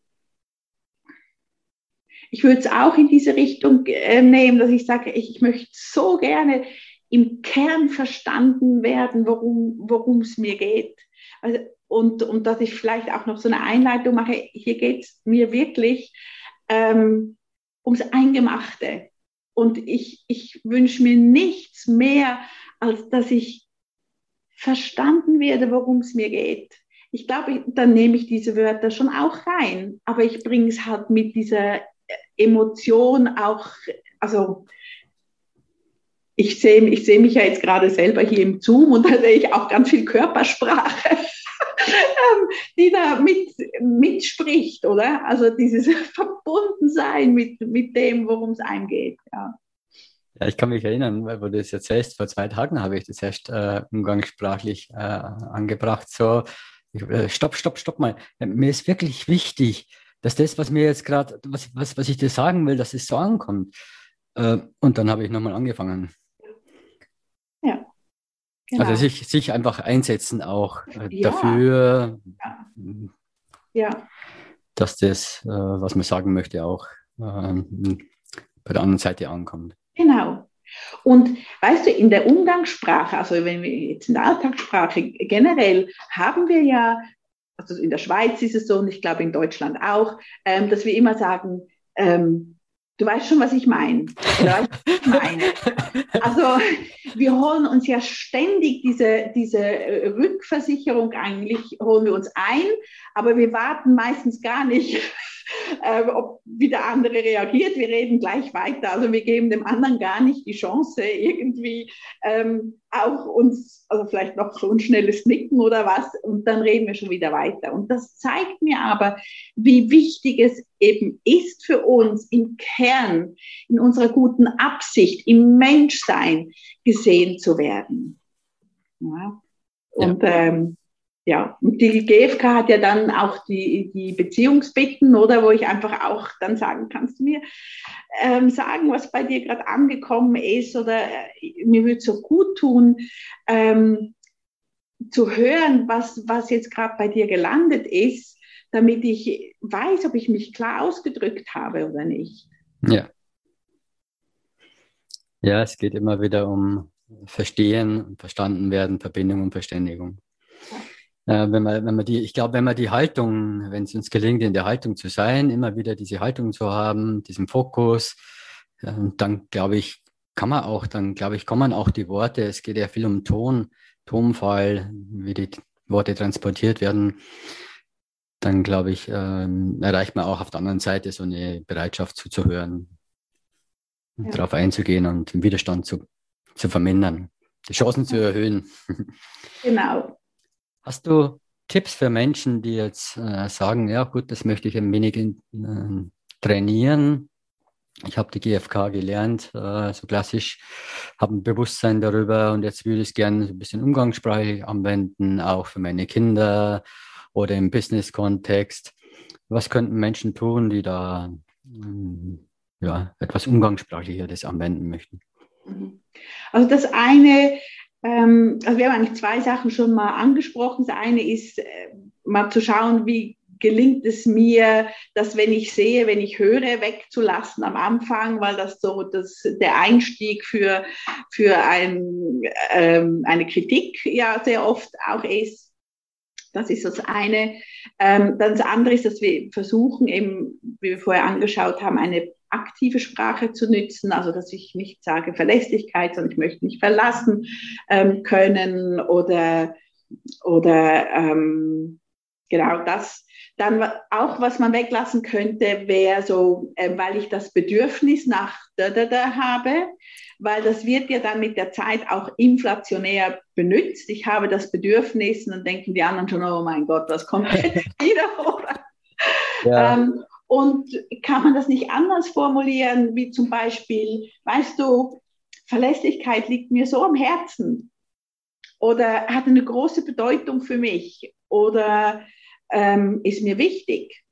ich würde es auch in diese Richtung äh, nehmen, dass ich sage, ich, ich, möchte so gerne im Kern verstanden werden, worum es mir geht. Also, und, und dass ich vielleicht auch noch so eine Einleitung mache, hier geht es mir wirklich ähm, ums Eingemachte. Und ich, ich wünsche mir nichts mehr, als dass ich verstanden werde, worum es mir geht. Ich glaube, dann nehme ich diese Wörter schon auch rein, aber ich bringe es halt mit dieser Emotion auch, also ich sehe ich seh mich ja jetzt gerade selber hier im Zoom und da sehe ich auch ganz viel Körpersprache. Ähm, die da mit, mitspricht, oder? Also dieses Verbundensein mit, mit dem, worum es einem geht. Ja. Ja, ich kann mich erinnern, weil du das erzählst, vor zwei Tagen habe ich das erst äh, umgangssprachlich äh, angebracht. So, ich, äh, stopp, stopp, stopp mal. Mir ist wirklich wichtig, dass das, was mir jetzt gerade, was, was, was ich dir sagen will, dass es so ankommt. Äh, und dann habe ich nochmal angefangen. Ja. Genau. Also sich, sich einfach einsetzen auch äh, ja. dafür, ja. ja. dass das, äh, was man sagen möchte, auch äh, bei der anderen Seite ankommt. Genau. Und weißt du, in der Umgangssprache, also wenn wir jetzt in der Alltagssprache generell, haben wir ja, also in der Schweiz ist es so und ich glaube in Deutschland auch, ähm, dass wir immer sagen, ähm, Du weißt schon, was ich meine. meine. Also wir holen uns ja ständig diese, diese Rückversicherung eigentlich, holen wir uns ein, aber wir warten meistens gar nicht, äh, ob wie der andere reagiert. Wir reden gleich weiter. Also wir geben dem anderen gar nicht die Chance, irgendwie ähm, auch uns, also vielleicht noch so ein schnelles Nicken oder was, und dann reden wir schon wieder weiter. Und das zeigt mir aber, wie wichtig es eben ist für uns im Kern, in unserer guten Absicht, im Menschsein gesehen zu werden. Ja. Und. Ähm, ja, und die GfK hat ja dann auch die, die Beziehungsbitten, oder wo ich einfach auch dann sagen, kannst du mir ähm, sagen, was bei dir gerade angekommen ist, oder äh, mir würde so gut tun, ähm, zu hören, was, was jetzt gerade bei dir gelandet ist, damit ich weiß, ob ich mich klar ausgedrückt habe oder nicht. Ja. Ja, es geht immer wieder um Verstehen, Verstanden werden, Verbindung und Verständigung. Ja. Äh, wenn man, wenn man die, ich glaube, wenn man die Haltung, wenn es uns gelingt, in der Haltung zu sein, immer wieder diese Haltung zu haben, diesen Fokus, äh, dann glaube ich, kann man auch, dann glaube ich, kommen auch die Worte. Es geht ja viel um Ton, Tonfall, wie die Worte transportiert werden. Dann glaube ich, ähm, erreicht man auch auf der anderen Seite so eine Bereitschaft zuzuhören, ja. darauf einzugehen und den Widerstand zu, zu vermindern, die Chancen zu erhöhen. Genau. Hast du Tipps für Menschen, die jetzt äh, sagen, ja gut, das möchte ich ein wenig äh, trainieren? Ich habe die GfK gelernt, äh, so klassisch, habe ein Bewusstsein darüber und jetzt würde ich es gerne ein bisschen umgangssprachlich anwenden, auch für meine Kinder oder im Business-Kontext. Was könnten Menschen tun, die da ähm, ja, etwas umgangssprachlicher das anwenden möchten? Mhm. Also das eine ähm, also wir haben eigentlich zwei Sachen schon mal angesprochen. Das eine ist, äh, mal zu schauen, wie gelingt es mir, das, wenn ich sehe, wenn ich höre, wegzulassen am Anfang, weil das so das, der Einstieg für, für ein, ähm, eine Kritik ja sehr oft auch ist. Das ist das eine. Ähm, dann das andere ist, dass wir versuchen, eben, wie wir vorher angeschaut haben, eine aktive Sprache zu nützen, also dass ich nicht sage Verlässlichkeit, sondern ich möchte mich verlassen ähm, können oder, oder ähm, genau das. Dann auch, was man weglassen könnte, wäre so, äh, weil ich das Bedürfnis nach da, da, da habe, weil das wird ja dann mit der Zeit auch inflationär benutzt. Ich habe das Bedürfnis und dann denken die anderen schon, oh mein Gott, was kommt jetzt wieder? Ja. Ähm, und kann man das nicht anders formulieren, wie zum Beispiel, weißt du, Verlässlichkeit liegt mir so am Herzen oder hat eine große Bedeutung für mich oder ähm, ist mir wichtig.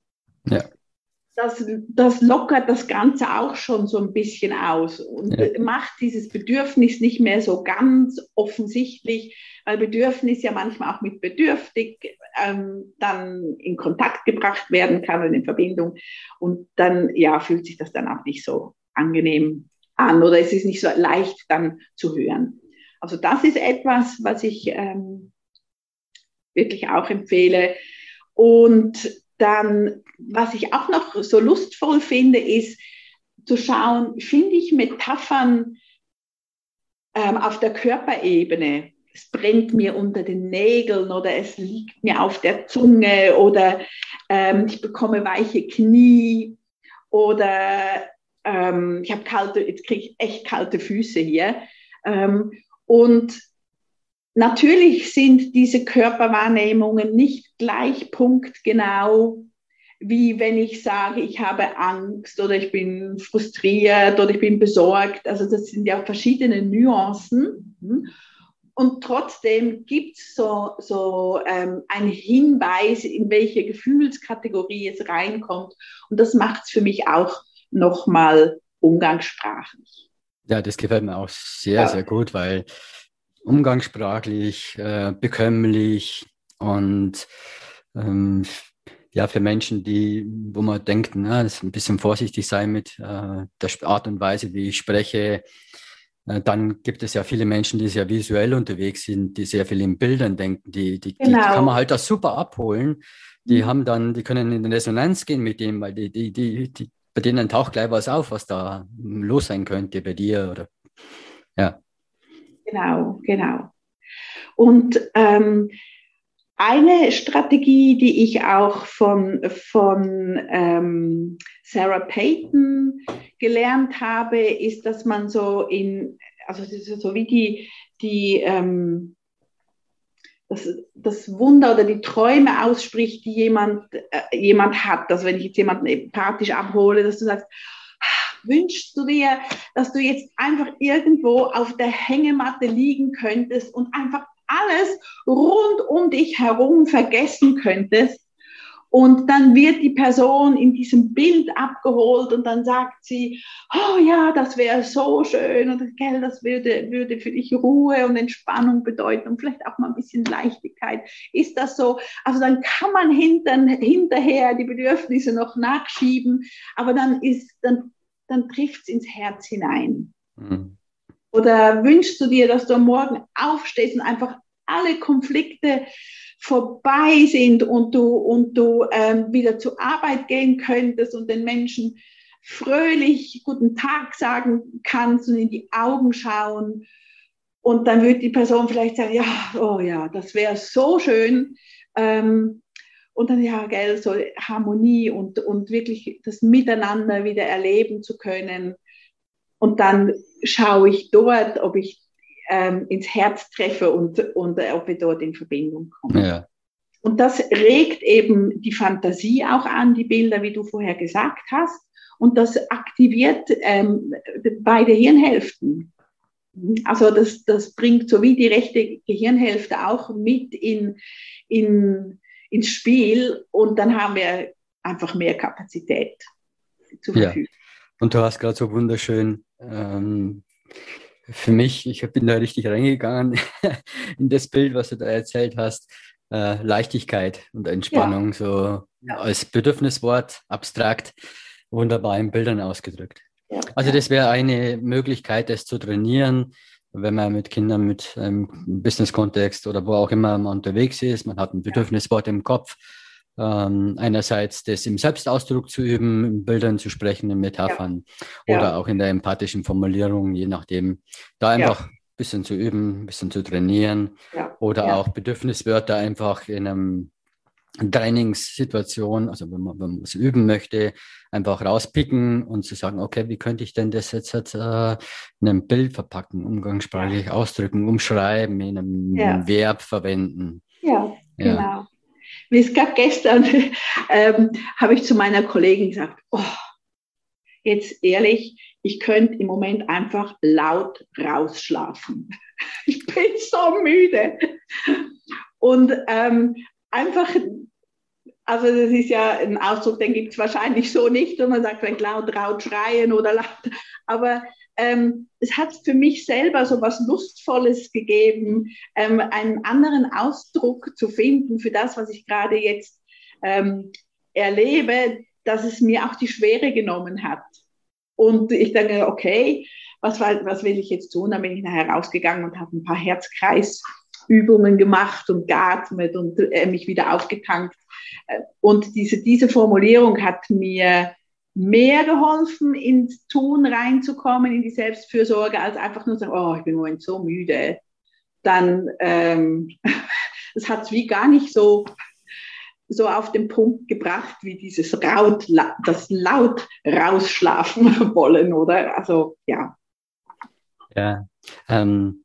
Ja das, das lockert das Ganze auch schon so ein bisschen aus und ja. macht dieses Bedürfnis nicht mehr so ganz offensichtlich, weil Bedürfnis ja manchmal auch mit bedürftig ähm, dann in Kontakt gebracht werden kann und in Verbindung. Und dann ja, fühlt sich das dann auch nicht so angenehm an oder es ist nicht so leicht dann zu hören. Also das ist etwas, was ich ähm, wirklich auch empfehle. Und dann, was ich auch noch so lustvoll finde, ist zu schauen, finde ich Metaphern ähm, auf der Körperebene. Es brennt mir unter den Nägeln oder es liegt mir auf der Zunge oder ähm, ich bekomme weiche Knie oder ähm, ich habe kalte, jetzt kriege ich echt kalte Füße hier. Ähm, und Natürlich sind diese Körperwahrnehmungen nicht gleich punktgenau, wie wenn ich sage, ich habe Angst oder ich bin frustriert oder ich bin besorgt. Also das sind ja verschiedene Nuancen. Und trotzdem gibt es so, so ähm, einen Hinweis, in welche Gefühlskategorie es reinkommt. Und das macht es für mich auch nochmal umgangssprachlich. Ja, das gefällt mir auch sehr, ja. sehr gut, weil umgangssprachlich, äh, bekömmlich und ähm, ja, für Menschen, die, wo man denkt, na, das ein bisschen vorsichtig sein mit äh, der Art und Weise, wie ich spreche. Äh, dann gibt es ja viele Menschen, die sehr visuell unterwegs sind, die sehr viel in Bildern denken, die, die, genau. die kann man halt das super abholen. Die mhm. haben dann, die können in Resonanz gehen mit dem, weil die, die, die, die, bei denen taucht gleich was auf, was da los sein könnte bei dir oder ja. Genau, genau. Und ähm, eine Strategie, die ich auch von, von ähm, Sarah Payton gelernt habe, ist, dass man so in, also so wie die, die ähm, das, das Wunder oder die Träume ausspricht, die jemand, äh, jemand hat. Also wenn ich jetzt jemanden empathisch abhole, dass du sagst, wünschst du dir, dass du jetzt einfach irgendwo auf der Hängematte liegen könntest und einfach alles rund um dich herum vergessen könntest. Und dann wird die Person in diesem Bild abgeholt und dann sagt sie, oh ja, das wäre so schön und gell, das würde, würde für dich Ruhe und Entspannung bedeuten und vielleicht auch mal ein bisschen Leichtigkeit. Ist das so? Also dann kann man hinter, hinterher die Bedürfnisse noch nachschieben, aber dann ist, dann, dann trifft es ins Herz hinein. Mhm. Oder wünschst du dir, dass du am Morgen aufstehst und einfach alle Konflikte vorbei sind und du, und du ähm, wieder zur Arbeit gehen könntest und den Menschen fröhlich guten Tag sagen kannst und in die Augen schauen. Und dann wird die Person vielleicht sagen, ja, oh ja, das wäre so schön. Ähm, und dann, ja, gell, so Harmonie und, und wirklich das Miteinander wieder erleben zu können. Und dann schaue ich dort, ob ich ähm, ins Herz treffe und, und äh, ob wir dort in Verbindung kommen. Ja. Und das regt eben die Fantasie auch an, die Bilder, wie du vorher gesagt hast. Und das aktiviert ähm, beide Hirnhälften. Also das, das bringt so wie die rechte Gehirnhälfte auch mit in, in, ins Spiel und dann haben wir einfach mehr Kapazität zur Verfügung. Ja. Und du hast gerade so wunderschön ähm, für mich, ich bin da richtig reingegangen in das Bild, was du da erzählt hast. Äh, Leichtigkeit und Entspannung, ja. so ja. als Bedürfniswort, abstrakt, wunderbar in Bildern ausgedrückt. Also das wäre eine Möglichkeit, das zu trainieren, wenn man mit Kindern mit einem Business-Kontext oder wo auch immer man unterwegs ist. Man hat ein Bedürfniswort im Kopf ähm, einerseits das im Selbstausdruck zu üben, in Bildern zu sprechen, in Metaphern ja. oder ja. auch in der empathischen Formulierung, je nachdem. Da einfach ja. ein bisschen zu üben, ein bisschen zu trainieren oder auch Bedürfniswörter einfach in einem Trainingssituation, also wenn man, wenn man es üben möchte, einfach rauspicken und zu sagen, okay, wie könnte ich denn das jetzt, jetzt äh, in einem Bild verpacken, umgangssprachlich ausdrücken, umschreiben, in einem Verb verwenden. Ja, genau. Mir ist gerade gestern, ähm, habe ich zu meiner Kollegin gesagt, oh, jetzt ehrlich, ich könnte im Moment einfach laut rausschlafen. Ich bin so müde. Und ähm, einfach, also das ist ja ein Ausdruck, den gibt es wahrscheinlich so nicht, und man sagt vielleicht laut, laut schreien oder laut, aber ähm, es hat für mich selber so was Lustvolles gegeben, ähm, einen anderen Ausdruck zu finden für das, was ich gerade jetzt ähm, erlebe, dass es mir auch die Schwere genommen hat. Und ich denke, okay, was, was will ich jetzt tun? Dann bin ich nachher rausgegangen und habe ein paar Herzkreisübungen gemacht und geatmet und äh, mich wieder aufgetankt. Äh, und diese, diese Formulierung hat mir mehr geholfen, ins Tun reinzukommen, in die Selbstfürsorge, als einfach nur zu sagen, oh, ich bin im so müde. Dann, ähm, das hat es wie gar nicht so, so auf den Punkt gebracht, wie dieses Raut, das laut rausschlafen wollen, oder? Also, ja. Ja, ähm,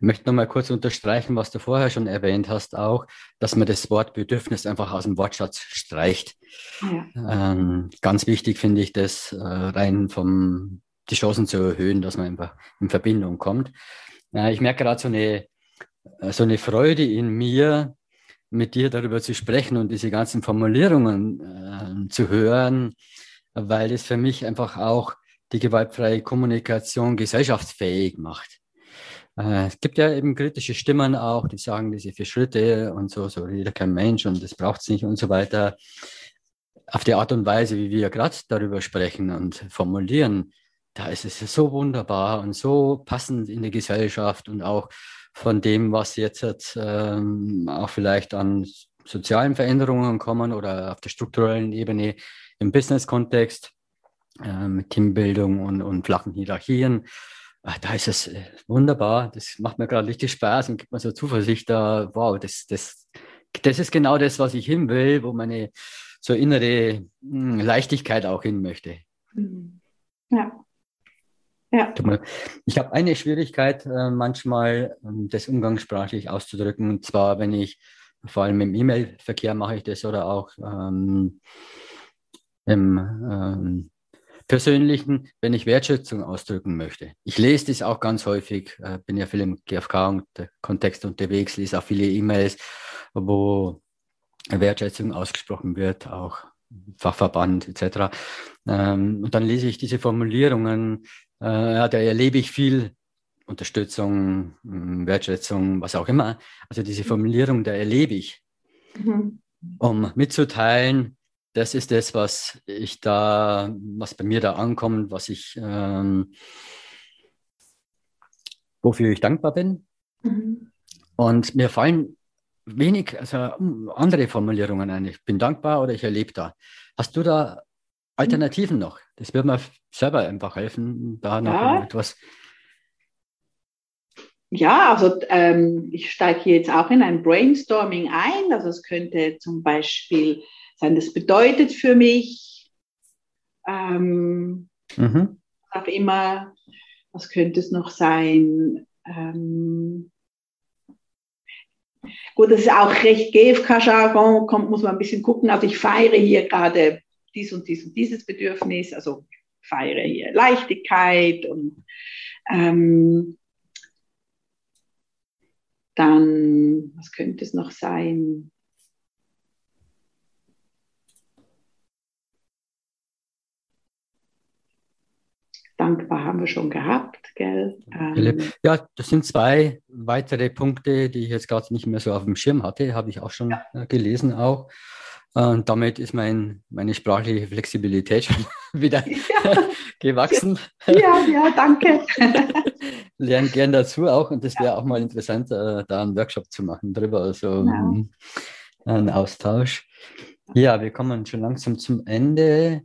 möchte nochmal kurz unterstreichen, was du vorher schon erwähnt hast, auch, dass man das Wort Bedürfnis einfach aus dem Wortschatz streicht. Ja. Ähm, ganz wichtig finde ich das, äh, rein vom, die Chancen zu erhöhen, dass man einfach in Verbindung kommt. Äh, ich merke gerade so eine, äh, so eine Freude in mir, mit dir darüber zu sprechen und diese ganzen Formulierungen äh, zu hören, weil es für mich einfach auch die gewaltfreie Kommunikation gesellschaftsfähig macht. Äh, es gibt ja eben kritische Stimmen auch, die sagen, diese vier Schritte und so, so redet kein Mensch und das braucht es nicht und so weiter. Auf die Art und Weise, wie wir gerade darüber sprechen und formulieren, da ist es so wunderbar und so passend in der Gesellschaft und auch von dem, was jetzt ähm, auch vielleicht an sozialen Veränderungen kommen oder auf der strukturellen Ebene im Business-Kontext. äh, mit Teambildung und, und flachen Hierarchien. Ach, da ist es äh, wunderbar. Das macht mir gerade richtig Spaß und gibt mir so Zuversicht da, wow, das, das, das ist genau das, was ich hin will, wo meine so innere hm, Leichtigkeit auch hin möchte. Mhm. Ja. Ja. Ich habe eine Schwierigkeit äh, manchmal, ähm, das umgangssprachlich auszudrücken, und zwar, wenn ich vor allem im E-Mail-Verkehr mache ich das oder auch ähm, im ähm, persönlichen, wenn ich Wertschätzung ausdrücken möchte. Ich lese das auch ganz häufig, äh, bin ja viel im GfK-Kontext unterwegs, lese auch viele E-Mails, wo Wertschätzung ausgesprochen wird, auch Fachverband etc. Ähm, und dann lese ich diese Formulierungen, äh, ja, da erlebe ich viel Unterstützung, hm, Wertschätzung, was auch immer. Also diese. Formulierung, da erlebe ich, mhm. um mitzuteilen, das ist das, was ich da, was bei mir da ankommt, was ich, ähm, wofür ich dankbar bin. Mhm. Und mir fallen wenig, also andere Formulierungen ein. Ich bin dankbar oder ich erlebe da. Hast du da Alternativen noch? Das wird mir selber einfach helfen, da noch ja. etwas. Ja, also ähm, ich steige hier jetzt auch in ein Brainstorming ein. Also es könnte zum Beispiel sein, das bedeutet für mich, ähm, mhm. auch immer, was könnte es noch sein? Ähm, Gut, das ist auch recht GFK-Jargon, kommt, muss man ein bisschen gucken. Also ich feiere hier gerade dies und dies und dieses Bedürfnis, also feiere hier Leichtigkeit und ähm, dann, was könnte es noch sein? Dankbar haben wir schon gehabt, gell? Ähm, ja, das sind zwei weitere Punkte, die ich jetzt gerade nicht mehr so auf dem Schirm hatte, habe ich auch schon ja. Äh, gelesen auch. Und damit ist mein, meine sprachliche Flexibilität schon wieder ja. gewachsen. Ja, ja, danke. Lernen gern dazu auch und das wäre auch mal interessant, äh, da einen Workshop zu machen drüber, also genau. einen Austausch. Ja, wir kommen schon langsam zum Ende.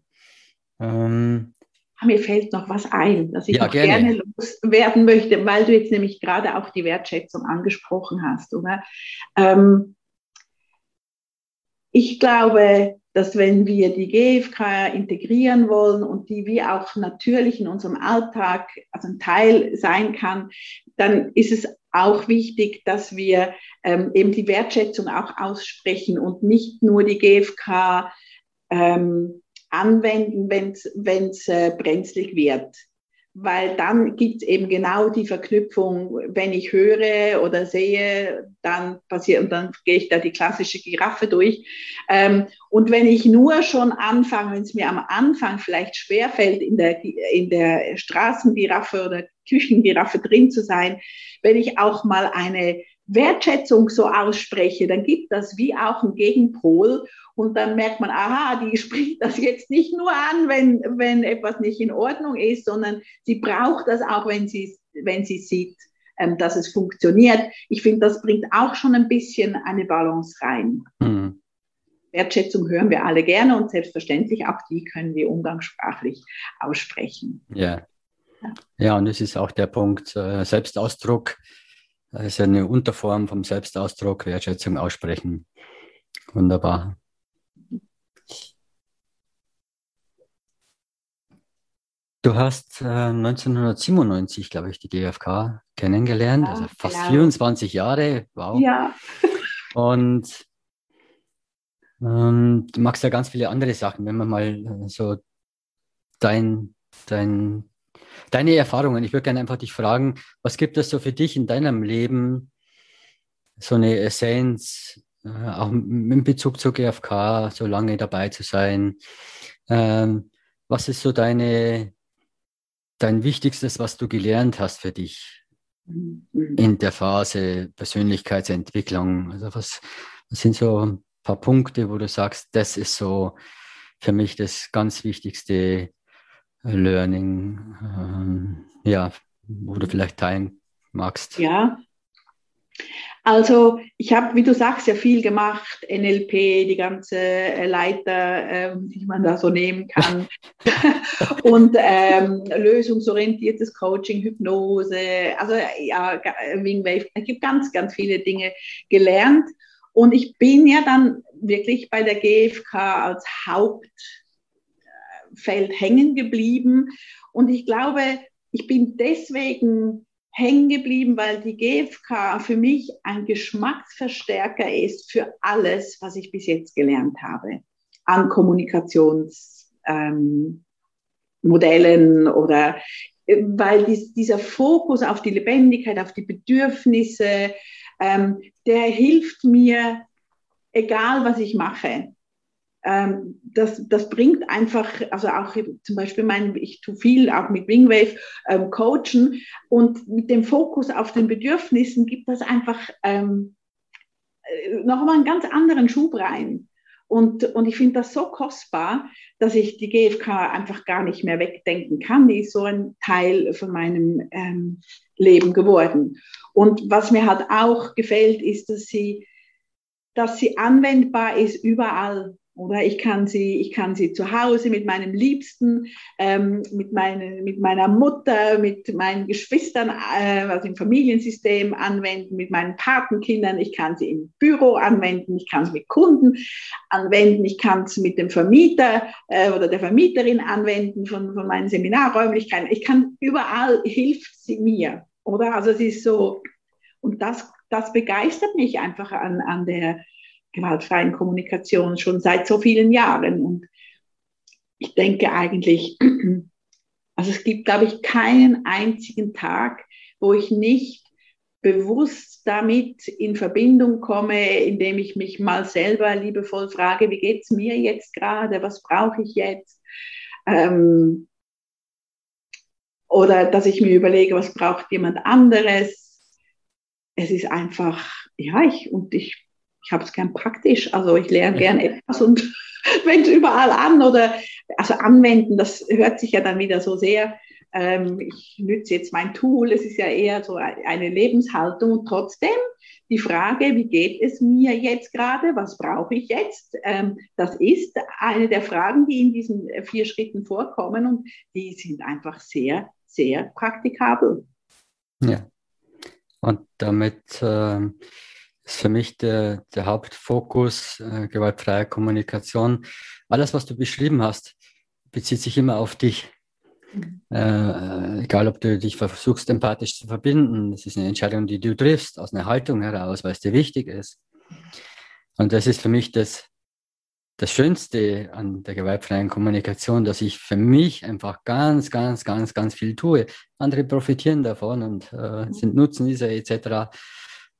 Ähm, mir fällt noch was ein, das ich ja, gerne. gerne loswerden möchte, weil du jetzt nämlich gerade auch die Wertschätzung angesprochen hast. Oder? Ähm, ich glaube, dass wenn wir die GFK integrieren wollen und die wie auch natürlich in unserem Alltag also ein Teil sein kann, dann ist es auch wichtig, dass wir ähm, eben die Wertschätzung auch aussprechen und nicht nur die GFK ähm, anwenden, wenn es äh, brenzlig wird. Weil dann gibt es eben genau die Verknüpfung, wenn ich höre oder sehe, dann passiert, und dann gehe ich da die klassische Giraffe durch. Ähm, und wenn ich nur schon anfange, wenn es mir am Anfang vielleicht schwerfällt, in der, in der Straßengiraffe oder Küchengiraffe drin zu sein, wenn ich auch mal eine Wertschätzung so ausspreche, dann gibt das wie auch einen Gegenpol und dann merkt man, aha, die spricht das jetzt nicht nur an, wenn, wenn etwas nicht in Ordnung ist, sondern sie braucht das auch, wenn sie, wenn sie sieht, ähm, dass es funktioniert. Ich finde, das bringt auch schon ein bisschen eine Balance rein. Mhm. Wertschätzung hören wir alle gerne und selbstverständlich auch die können wir umgangssprachlich aussprechen. Ja. Ja, ja und es ist auch der Punkt äh, Selbstausdruck das ist eine Unterform vom Selbstausdruck, Wertschätzung aussprechen. Wunderbar. Du hast äh, 1997, glaube ich, die GfK kennengelernt, ja, also fast genau. 24 Jahre. Wow. Ja. Und ähm, du machst ja ganz viele andere Sachen. Wenn man mal äh, so dein, dein deine Erfahrungen. Ich würde gerne einfach dich fragen, was gibt es so für dich in deinem Leben, so eine Essenz, äh, auch in Bezug zur GfK, so lange dabei zu sein? Ähm, was ist so deine, dein Wichtigstes, was du gelernt hast für dich in der Phase Persönlichkeitsentwicklung? Also was, was sind so ein paar Punkte, wo du sagst, das ist so für mich das ganz Wichtigste Learning, ähm, ja, wo du vielleicht teilen magst? Ja, Also ich habe, wie du sagst, ja viel gemacht, NLP, die ganze äh, Leiter, ähm, die man da so nehmen kann. Und ähm, lösungsorientiertes Coaching, Hypnose, also ja, Wing Wave, es gibt ganz, ganz viele Dinge gelernt. Und ich bin ja dann wirklich bei der GfK als Hauptfeld hängen geblieben. Und ich glaube, ich bin deswegen hängen geblieben, weil die GfK für mich ein Geschmacksverstärker ist für alles, was ich bis jetzt gelernt habe an Kommunikationsmodellen ähm, oder äh, weil dies, dieser Fokus auf die Lebendigkeit, auf die Bedürfnisse, ähm, der hilft mir, egal was ich mache ähm, das, das bringt einfach, also auch zum Beispiel mein, ich tue viel auch mit Wingwave ähm, coachen und mit dem Fokus auf den Bedürfnissen gibt das einfach ähm, äh, nochmal einen ganz anderen Schub rein. Und, und ich finde das so kostbar, dass ich die GfK einfach gar nicht mehr wegdenken kann. Die ist so ein Teil von meinem ähm, Leben geworden. Und was mir halt auch gefällt, ist, dass sie, dass sie anwendbar ist überall. Oder ich kann sie, ich kann sie zu Hause mit meinem Liebsten, ähm, mit, meine, mit meiner Mutter, mit meinen Geschwistern, äh, also im Familiensystem anwenden, mit meinen Patenkindern. Ich kann sie im Büro anwenden, ich kann sie mit Kunden anwenden, ich kann sie mit dem Vermieter äh, oder der Vermieterin anwenden von, von meinen Seminarräumlichkeiten. Ich kann überall hilft sie mir, oder? Also es ist so, und das, das begeistert mich einfach an, an der gewaltfreien Kommunikation schon seit so vielen Jahren. Und ich denke eigentlich, also es gibt, glaube ich, keinen einzigen Tag, wo ich nicht bewusst damit in Verbindung komme, indem ich mich mal selber liebevoll frage, wie geht es mir jetzt gerade, was brauche ich jetzt? Ähm, oder dass ich mir überlege, was braucht jemand anderes. Es ist einfach, ja, ich, und ich ich habe es gern praktisch. Also ich lerne gern etwas und wende es überall an oder also anwenden, das hört sich ja dann wieder so sehr, ähm, ich nütze jetzt mein Tool, es ist ja eher so eine Lebenshaltung. Und trotzdem die Frage, wie geht es mir jetzt gerade, was brauche ich jetzt, ähm, das ist eine der Fragen, die in diesen vier Schritten vorkommen und die sind einfach sehr, sehr praktikabel. Ja, und damit äh, ist für mich der, der Hauptfokus äh, gewaltfreie Kommunikation. Alles, was du beschrieben hast, bezieht sich immer auf dich. Mhm. Äh, egal, ob du dich versuchst, empathisch zu verbinden, das ist eine Entscheidung, die du triffst, aus einer Haltung heraus, weil es dir wichtig ist. Und das ist für mich das, das Schönste an der gewaltfreien Kommunikation, dass ich für mich einfach ganz, ganz, ganz, ganz viel tue. Andere profitieren davon und äh, mhm. sind Nutznießer etc.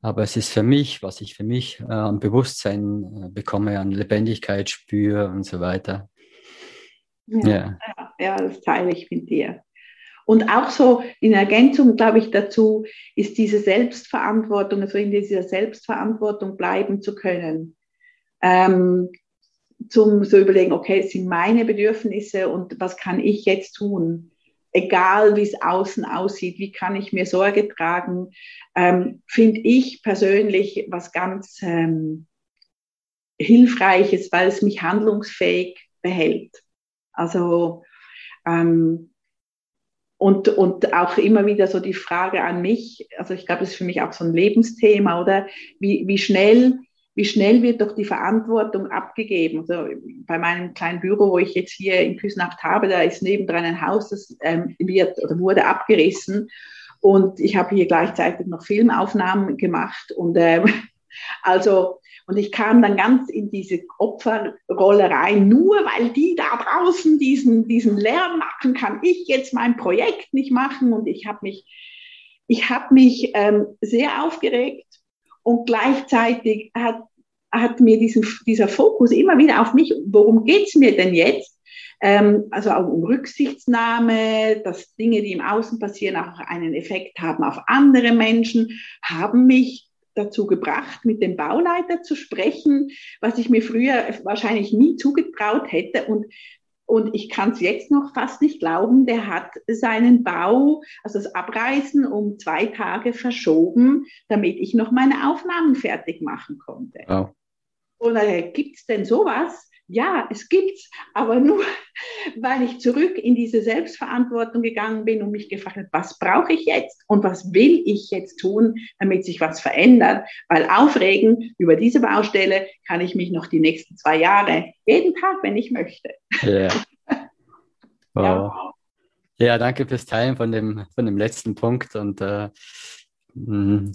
Aber es ist für mich, was ich für mich äh, an Bewusstsein äh, bekomme, an Lebendigkeit spüre und so weiter. Ja, ja. ja das teile ich mit dir. Und auch so in Ergänzung, glaube ich, dazu ist diese Selbstverantwortung, also in dieser Selbstverantwortung bleiben zu können. Ähm, zum so überlegen, okay, es sind meine Bedürfnisse und was kann ich jetzt tun? Egal wie es außen aussieht, wie kann ich mir Sorge tragen, ähm, finde ich persönlich was ganz ähm, Hilfreiches, weil es mich handlungsfähig behält. Also ähm, und, und auch immer wieder so die Frage an mich, also ich glaube, das ist für mich auch so ein Lebensthema, oder? Wie, wie schnell wie schnell wird doch die Verantwortung abgegeben. Also bei meinem kleinen Büro, wo ich jetzt hier in Küsnacht habe, da ist nebendran ein Haus, das ähm, wird oder wurde abgerissen. Und ich habe hier gleichzeitig noch Filmaufnahmen gemacht. Und ähm, also, und ich kam dann ganz in diese Opferrolle rein. Nur weil die da draußen diesen, diesen Lärm machen, kann ich jetzt mein Projekt nicht machen. Und ich habe mich, ich habe mich ähm, sehr aufgeregt und gleichzeitig hat, hat mir diesen, dieser Fokus immer wieder auf mich, worum geht's mir denn jetzt? Ähm, also auch um Rücksichtsnahme, dass Dinge, die im Außen passieren, auch einen Effekt haben auf andere Menschen, haben mich dazu gebracht, mit dem Bauleiter zu sprechen, was ich mir früher wahrscheinlich nie zugetraut hätte. Und Und ich kann es jetzt noch fast nicht glauben, der hat seinen Bau, also das Abreißen um zwei Tage verschoben, damit ich noch meine Aufnahmen fertig machen konnte. Wow. Und äh, gibt es denn sowas? Ja, es gibt's, aber nur, weil ich zurück in diese Selbstverantwortung gegangen bin und mich gefragt habe, was brauche ich jetzt und was will ich jetzt tun, damit sich was verändert? Weil aufregen über diese Baustelle kann ich mich noch die nächsten zwei Jahre, jeden Tag, wenn ich möchte. Ja. Wow. Ja. ja, danke fürs Teilen von dem, von dem letzten Punkt und äh, hm,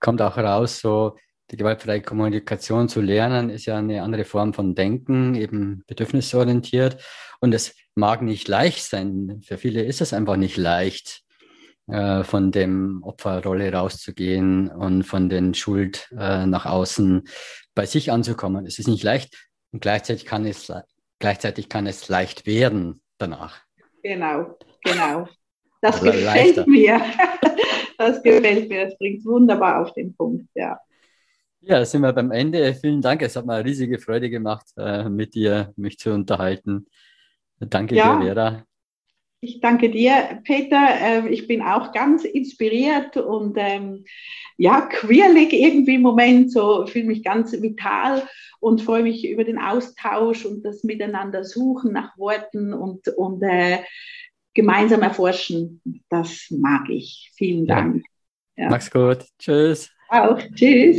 kommt auch raus, so die gewaltfreie Kommunikation zu lernen, ist ja eine andere Form von Denken, eben bedürfnisorientiert. Und es mag nicht leicht sein. Für viele ist es einfach nicht leicht, äh, von dem Opferrolle rauszugehen und von den Schuld äh, nach außen bei sich anzukommen. Es ist nicht leicht und gleichzeitig kann es, gleichzeitig kann es leicht werden danach. Genau, genau. Das gefällt leichter. mir. Das gefällt mir. Das bringt wunderbar auf den Punkt, ja. Ja, sind wir beim Ende. Vielen Dank. Es hat mir eine riesige Freude gemacht, äh, mit dir mich zu unterhalten. Danke ja, dir, Vera. Ich danke dir, Peter. Ähm, ich bin auch ganz inspiriert und ähm, ja, queerlig irgendwie im Moment, so fühle mich ganz vital und freue mich über den Austausch und das Miteinander suchen nach Worten und, und äh, gemeinsam erforschen. Das mag ich. Vielen Dank. Ja. Ja. Mach's gut. Tschüss. Auch. Tschüss.